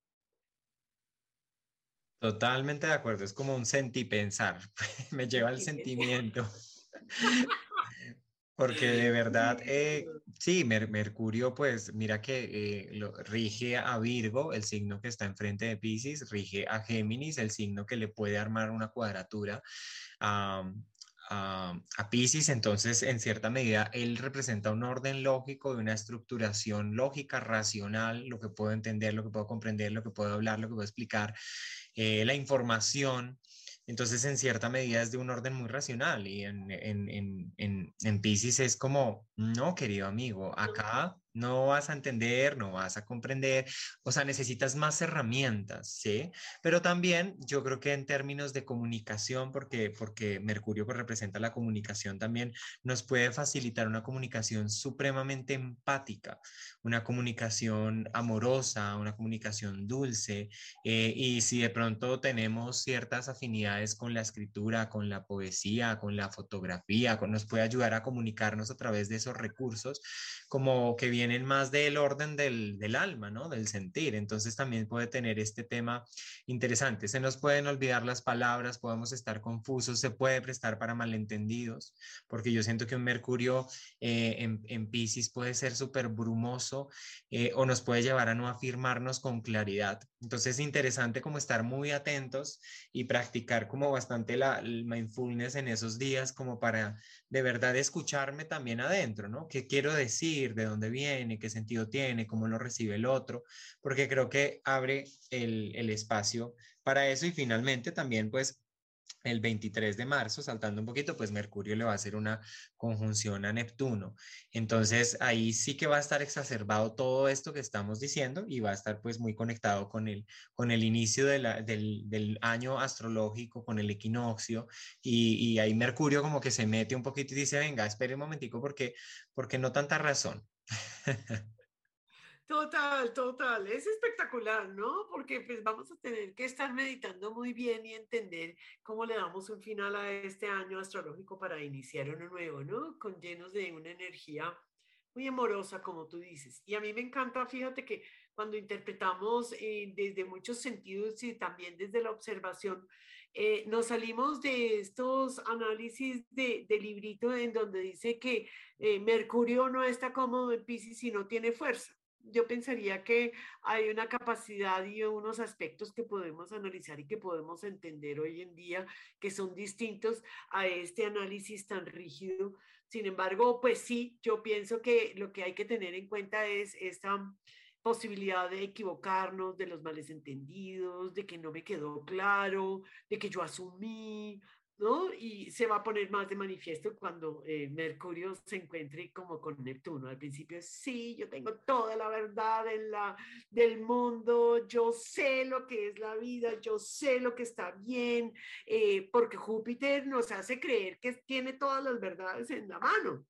S2: Totalmente de acuerdo, es como un sentipensar, me lleva al sentimiento. Porque de verdad, eh, sí, Mercurio, pues mira que eh, lo, rige a Virgo, el signo que está enfrente de Pisces, rige a Géminis, el signo que le puede armar una cuadratura a, a Pisces, entonces en cierta medida él representa un orden lógico y una estructuración lógica, racional, lo que puedo entender, lo que puedo comprender, lo que puedo hablar, lo que puedo explicar, eh, la información. Entonces, en cierta medida es de un orden muy racional y en, en, en, en Pisces es como, no, querido amigo, acá no vas a entender, no vas a comprender, o sea, necesitas más herramientas, ¿sí? Pero también yo creo que en términos de comunicación, porque, porque Mercurio pues, representa la comunicación, también nos puede facilitar una comunicación supremamente empática, una comunicación amorosa, una comunicación dulce, eh, y si de pronto tenemos ciertas afinidades con la escritura, con la poesía, con la fotografía, con, nos puede ayudar a comunicarnos a través de esos recursos, como que vienen más del orden del, del, alma, ¿no? Del sentir. Entonces también puede tener este tema interesante. Se nos pueden olvidar las palabras, podemos estar confusos, se puede prestar para malentendidos, porque yo siento que un Mercurio eh, en, en Pisces puede ser súper brumoso eh, o nos puede llevar a no afirmarnos con claridad. Entonces es interesante como estar muy atentos y practicar como bastante la, el mindfulness en esos días como para de verdad escucharme también adentro, ¿no? ¿Qué quiero decir? ¿De dónde viene? ¿Qué sentido tiene? ¿Cómo lo recibe el otro? Porque creo que abre el, el espacio para eso y finalmente también pues el 23 de marzo, saltando un poquito, pues Mercurio le va a hacer una conjunción a Neptuno. Entonces ahí sí que va a estar exacerbado todo esto que estamos diciendo y va a estar pues muy conectado con el, con el inicio del, del, año astrológico, con el equinoccio y, y, ahí Mercurio como que se mete un poquito y dice, venga, espere un momentico porque, porque no tanta razón.
S3: Total, total. Es espectacular, ¿no? Porque pues vamos a tener que estar meditando muy bien y entender cómo le damos un final a este año astrológico para iniciar uno nuevo, ¿no? Con llenos de una energía muy amorosa, como tú dices. Y a mí me encanta, fíjate que cuando interpretamos eh, desde muchos sentidos y también desde la observación, eh, nos salimos de estos análisis de, librito en donde dice que eh, Mercurio no está cómodo en Pisces y no tiene fuerza. Yo pensaría que hay una capacidad y unos aspectos que podemos analizar y que podemos entender hoy en día que son distintos a este análisis tan rígido. Sin embargo, pues sí, yo pienso que lo que hay que tener en cuenta es esta posibilidad de equivocarnos, de los males entendidos, de que no me quedó claro, de que yo asumí, ¿no? Y se va a poner más de manifiesto cuando eh, Mercurio se encuentre como con Neptuno. Al principio, sí, yo tengo toda la verdad en la, del mundo, yo sé lo que es la vida, yo sé lo que está bien, eh, porque Júpiter nos hace creer que tiene todas las verdades en la mano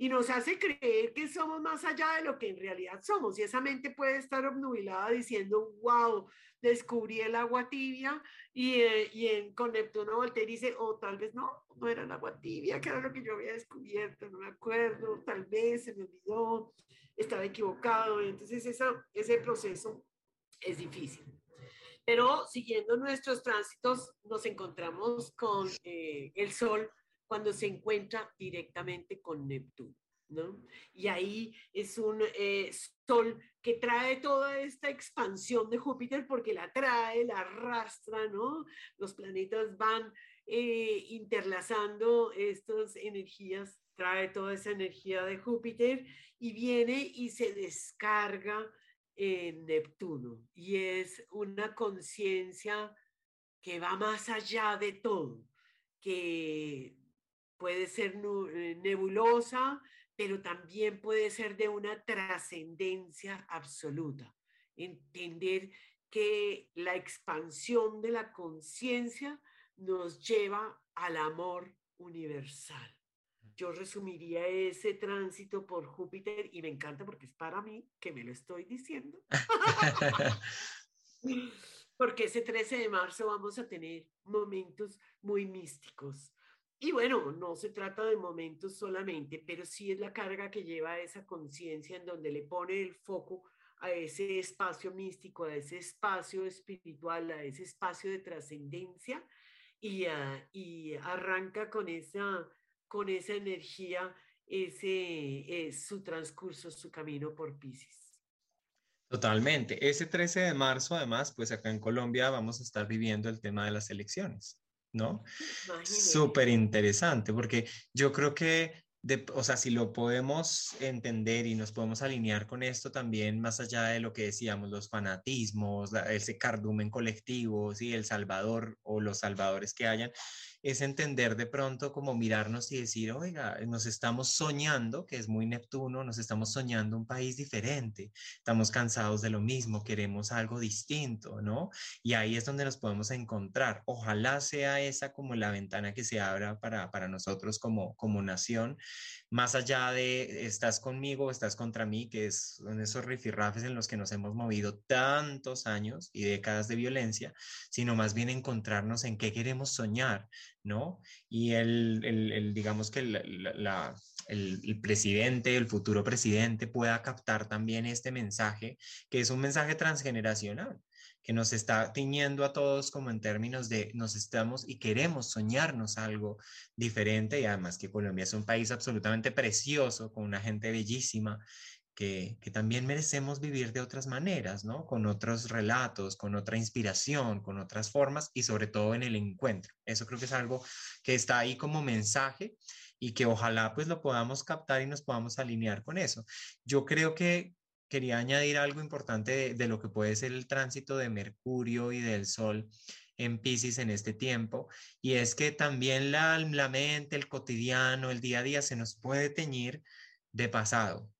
S3: y nos hace creer que somos más allá de lo que en realidad somos. Y esa mente puede estar obnubilada diciendo, wow, descubrí el agua tibia y, eh, y en, con Neptuno Voltaire dice, o oh, tal vez no, no era el agua tibia, que era lo que yo había descubierto, no me acuerdo, tal vez se me olvidó, estaba equivocado. Entonces esa, ese proceso es difícil. Pero siguiendo nuestros tránsitos, nos encontramos con eh, el Sol cuando se encuentra directamente con Neptuno. ¿No? Y ahí es un eh, sol que trae toda esta expansión de Júpiter porque la trae, la arrastra, ¿no? Los planetas van eh, interlazando estas energías, trae toda esa energía de Júpiter y viene y se descarga en Neptuno. Y es una conciencia que va más allá de todo, que puede ser eh, nebulosa, pero también puede ser de una trascendencia absoluta. Entender que la expansión de la conciencia nos lleva al amor universal. Yo resumiría ese tránsito por Júpiter y me encanta porque es para mí que me lo estoy diciendo. porque ese 13 de marzo vamos a tener momentos muy místicos, y bueno, no se trata de momentos solamente, pero sí es la carga que lleva esa conciencia en donde le pone el foco a ese espacio místico, a ese espacio espiritual, a ese espacio de trascendencia y, ah, arranca con esa, con esa energía ese, es su transcurso, su camino por Pisces.
S2: Totalmente. Ese 13 de marzo, además, pues acá en Colombia vamos a estar viviendo el tema de las elecciones. ¿No? Súper interesante, porque yo creo que, o sea, si lo podemos entender y nos podemos alinear con esto también, más allá de lo que decíamos, los fanatismos, ese cardumen colectivo, ¿sí? el Salvador o los salvadores que hayan, es entender de pronto como mirarnos y decir, oiga, nos estamos soñando, que es muy Neptuno, nos estamos soñando un país diferente, estamos cansados de lo mismo, queremos algo distinto, ¿no? Y ahí es donde nos podemos encontrar. Ojalá sea esa como la ventana que se abra para, para nosotros como, como nación, más allá de estás conmigo, estás contra mí, que es, son esos rifirrafes en los que nos hemos movido tantos años y décadas de violencia, sino más bien encontrarnos en qué queremos soñar, ¿no? Y el, digamos que el, presidente, el futuro presidente pueda captar también este mensaje, que es un mensaje transgeneracional que nos está tiñendo a todos como en términos de nos estamos y queremos soñarnos algo diferente y además que Colombia es un país absolutamente precioso, con una gente bellísima que, también merecemos vivir de otras maneras, ¿no? Con otros relatos, con otra inspiración, con otras formas y sobre todo en el encuentro. Eso creo que es algo que está ahí como mensaje y que ojalá pues lo podamos captar y nos podamos alinear con eso. Yo creo que quería añadir algo importante de, lo que puede ser el tránsito de Mercurio y del Sol en Pisces en este tiempo, y es que también la, la mente, el cotidiano, el día a día se nos puede teñir de pasado,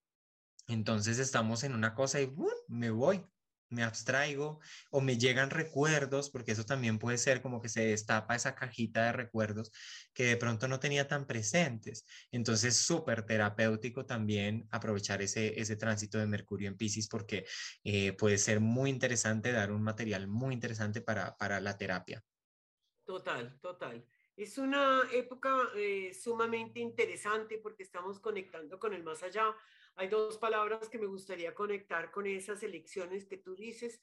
S2: entonces estamos en una cosa y me voy, me abstraigo o me llegan recuerdos, porque eso también puede ser como que se destapa esa cajita de recuerdos que de pronto no tenía tan presentes. Entonces, súper terapéutico también aprovechar ese, ese tránsito de Mercurio en Pisces porque eh, puede ser muy interesante, dar un material muy interesante para, para la terapia.
S3: Total, total. Es una época eh, sumamente interesante porque estamos conectando con el más allá hay dos palabras que me gustaría conectar con esas elecciones que tú dices.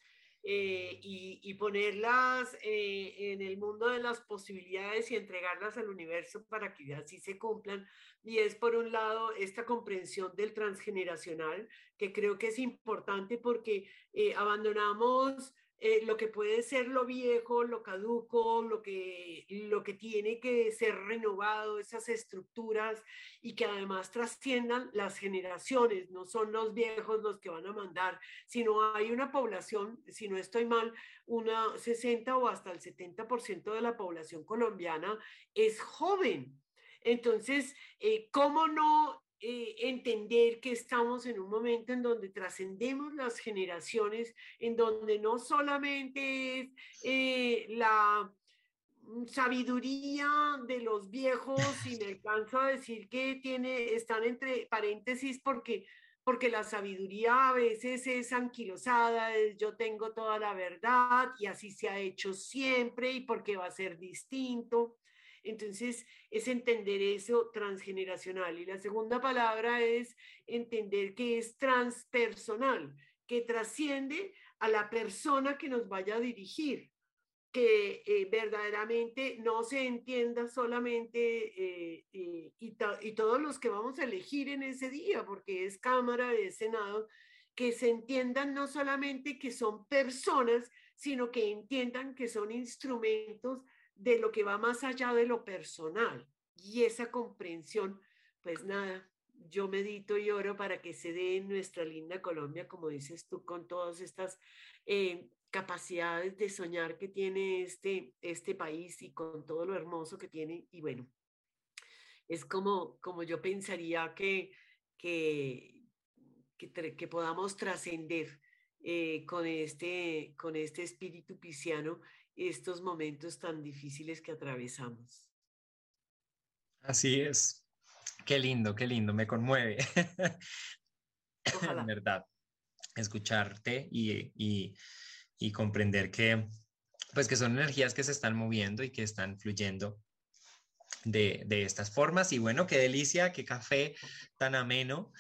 S3: eh, y, ponerlas eh, en el mundo de las posibilidades y entregarlas al universo para que así se cumplan. Y es por un lado esta comprensión del transgeneracional, que creo que es importante porque eh, abandonamos eh, lo que puede ser lo viejo, lo caduco, lo que, lo que tiene que ser renovado, esas estructuras y que además trasciendan las generaciones, no son los viejos los que van a mandar, sino hay una población, si no estoy mal, una 60 o hasta el 70% de la población colombiana es joven. Entonces, eh, ¿cómo no eh, entender que estamos en un momento en donde trascendemos las generaciones, en donde no solamente es eh, la sabiduría de los viejos, y me alcanzo a decir que tiene, están entre paréntesis porque porque la sabiduría a veces es anquilosada, es yo tengo toda la verdad y así se ha hecho siempre y porque va a ser distinto. Entonces, es entender eso transgeneracional. Y la segunda palabra es entender que es transpersonal, que trasciende a la persona que nos vaya a dirigir, que eh, verdaderamente no se entienda solamente eh, eh, y, y, todos los que vamos a elegir en ese día, porque es Cámara, es Senado, que se entiendan no solamente que son personas, sino que entiendan que son instrumentos de lo que va más allá de lo personal. Y esa comprensión, pues nada, yo medito y oro para que se dé en nuestra linda Colombia, como dices tú, con todas estas eh, capacidades de soñar que tiene este, este país y con todo lo hermoso que tiene. Y bueno, es como, como yo pensaría que, que, que, podamos trascender eh, con, este, con este espíritu pisciano estos momentos tan difíciles que atravesamos.
S2: Así es. Qué lindo, qué lindo, me conmueve. Ojalá. En verdad, escucharte y, y, comprender que, pues que son energías que se están moviendo y que están fluyendo de, de estas formas. Y bueno, qué delicia, qué café tan ameno.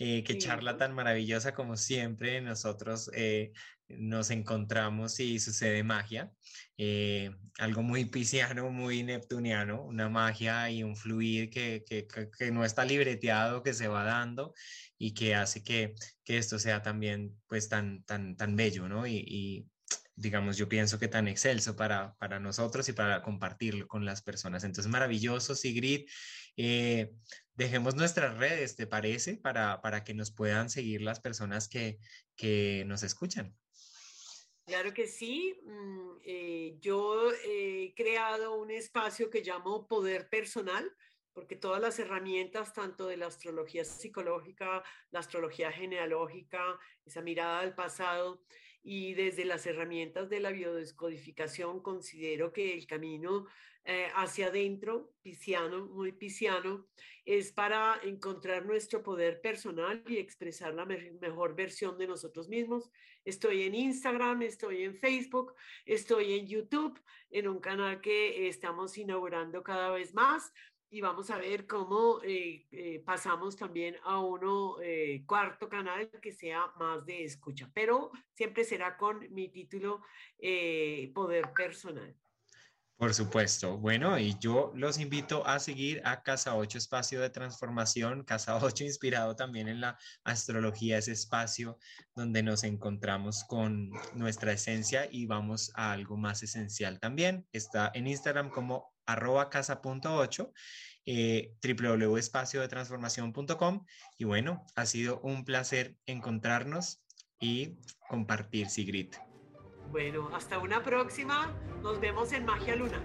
S2: Eh, qué charla tan maravillosa como siempre. Nosotros eh, nos encontramos y sucede magia. Eh, algo muy pisciano, muy neptuniano, una magia y un fluir que, que, que, no está libreteado, que se va dando y que hace que, que esto sea también pues tan, tan, tan bello, ¿no? Y, y digamos, yo pienso que tan excelso para, para nosotros y para compartirlo con las personas. Entonces, maravilloso, Sigrid. Eh, dejemos nuestras redes, ¿te parece? Para, para que nos puedan seguir las personas que, que nos escuchan.
S3: Claro que sí. Mm, eh, yo he creado un espacio que llamo Poder Personal, porque todas las herramientas, tanto de la astrología psicológica, la astrología genealógica, esa mirada al pasado, y desde las herramientas de la biodescodificación considero que el camino eh, hacia adentro, pisciano, muy pisciano, es para encontrar nuestro poder personal y expresar la mejor versión de nosotros mismos. Estoy en Instagram, estoy en Facebook, estoy en YouTube, en un canal que estamos inaugurando cada vez más y vamos a ver cómo eh, eh, pasamos también a uno cuarto canal que sea más de escucha, pero siempre será con mi título Poder Personal.
S2: Por supuesto. Bueno, y yo los invito a seguir a Casa 8 Espacio de Transformación, Casa 8 inspirado también en la astrología, ese espacio donde nos encontramos con nuestra esencia y vamos a algo más esencial también. Está en Instagram como arroba casa.8, eh, www.espaciodetransformación.com y bueno, ha sido un placer encontrarnos y compartir Sigrid.
S3: Bueno, hasta una próxima. Nos vemos en Magia Lunar.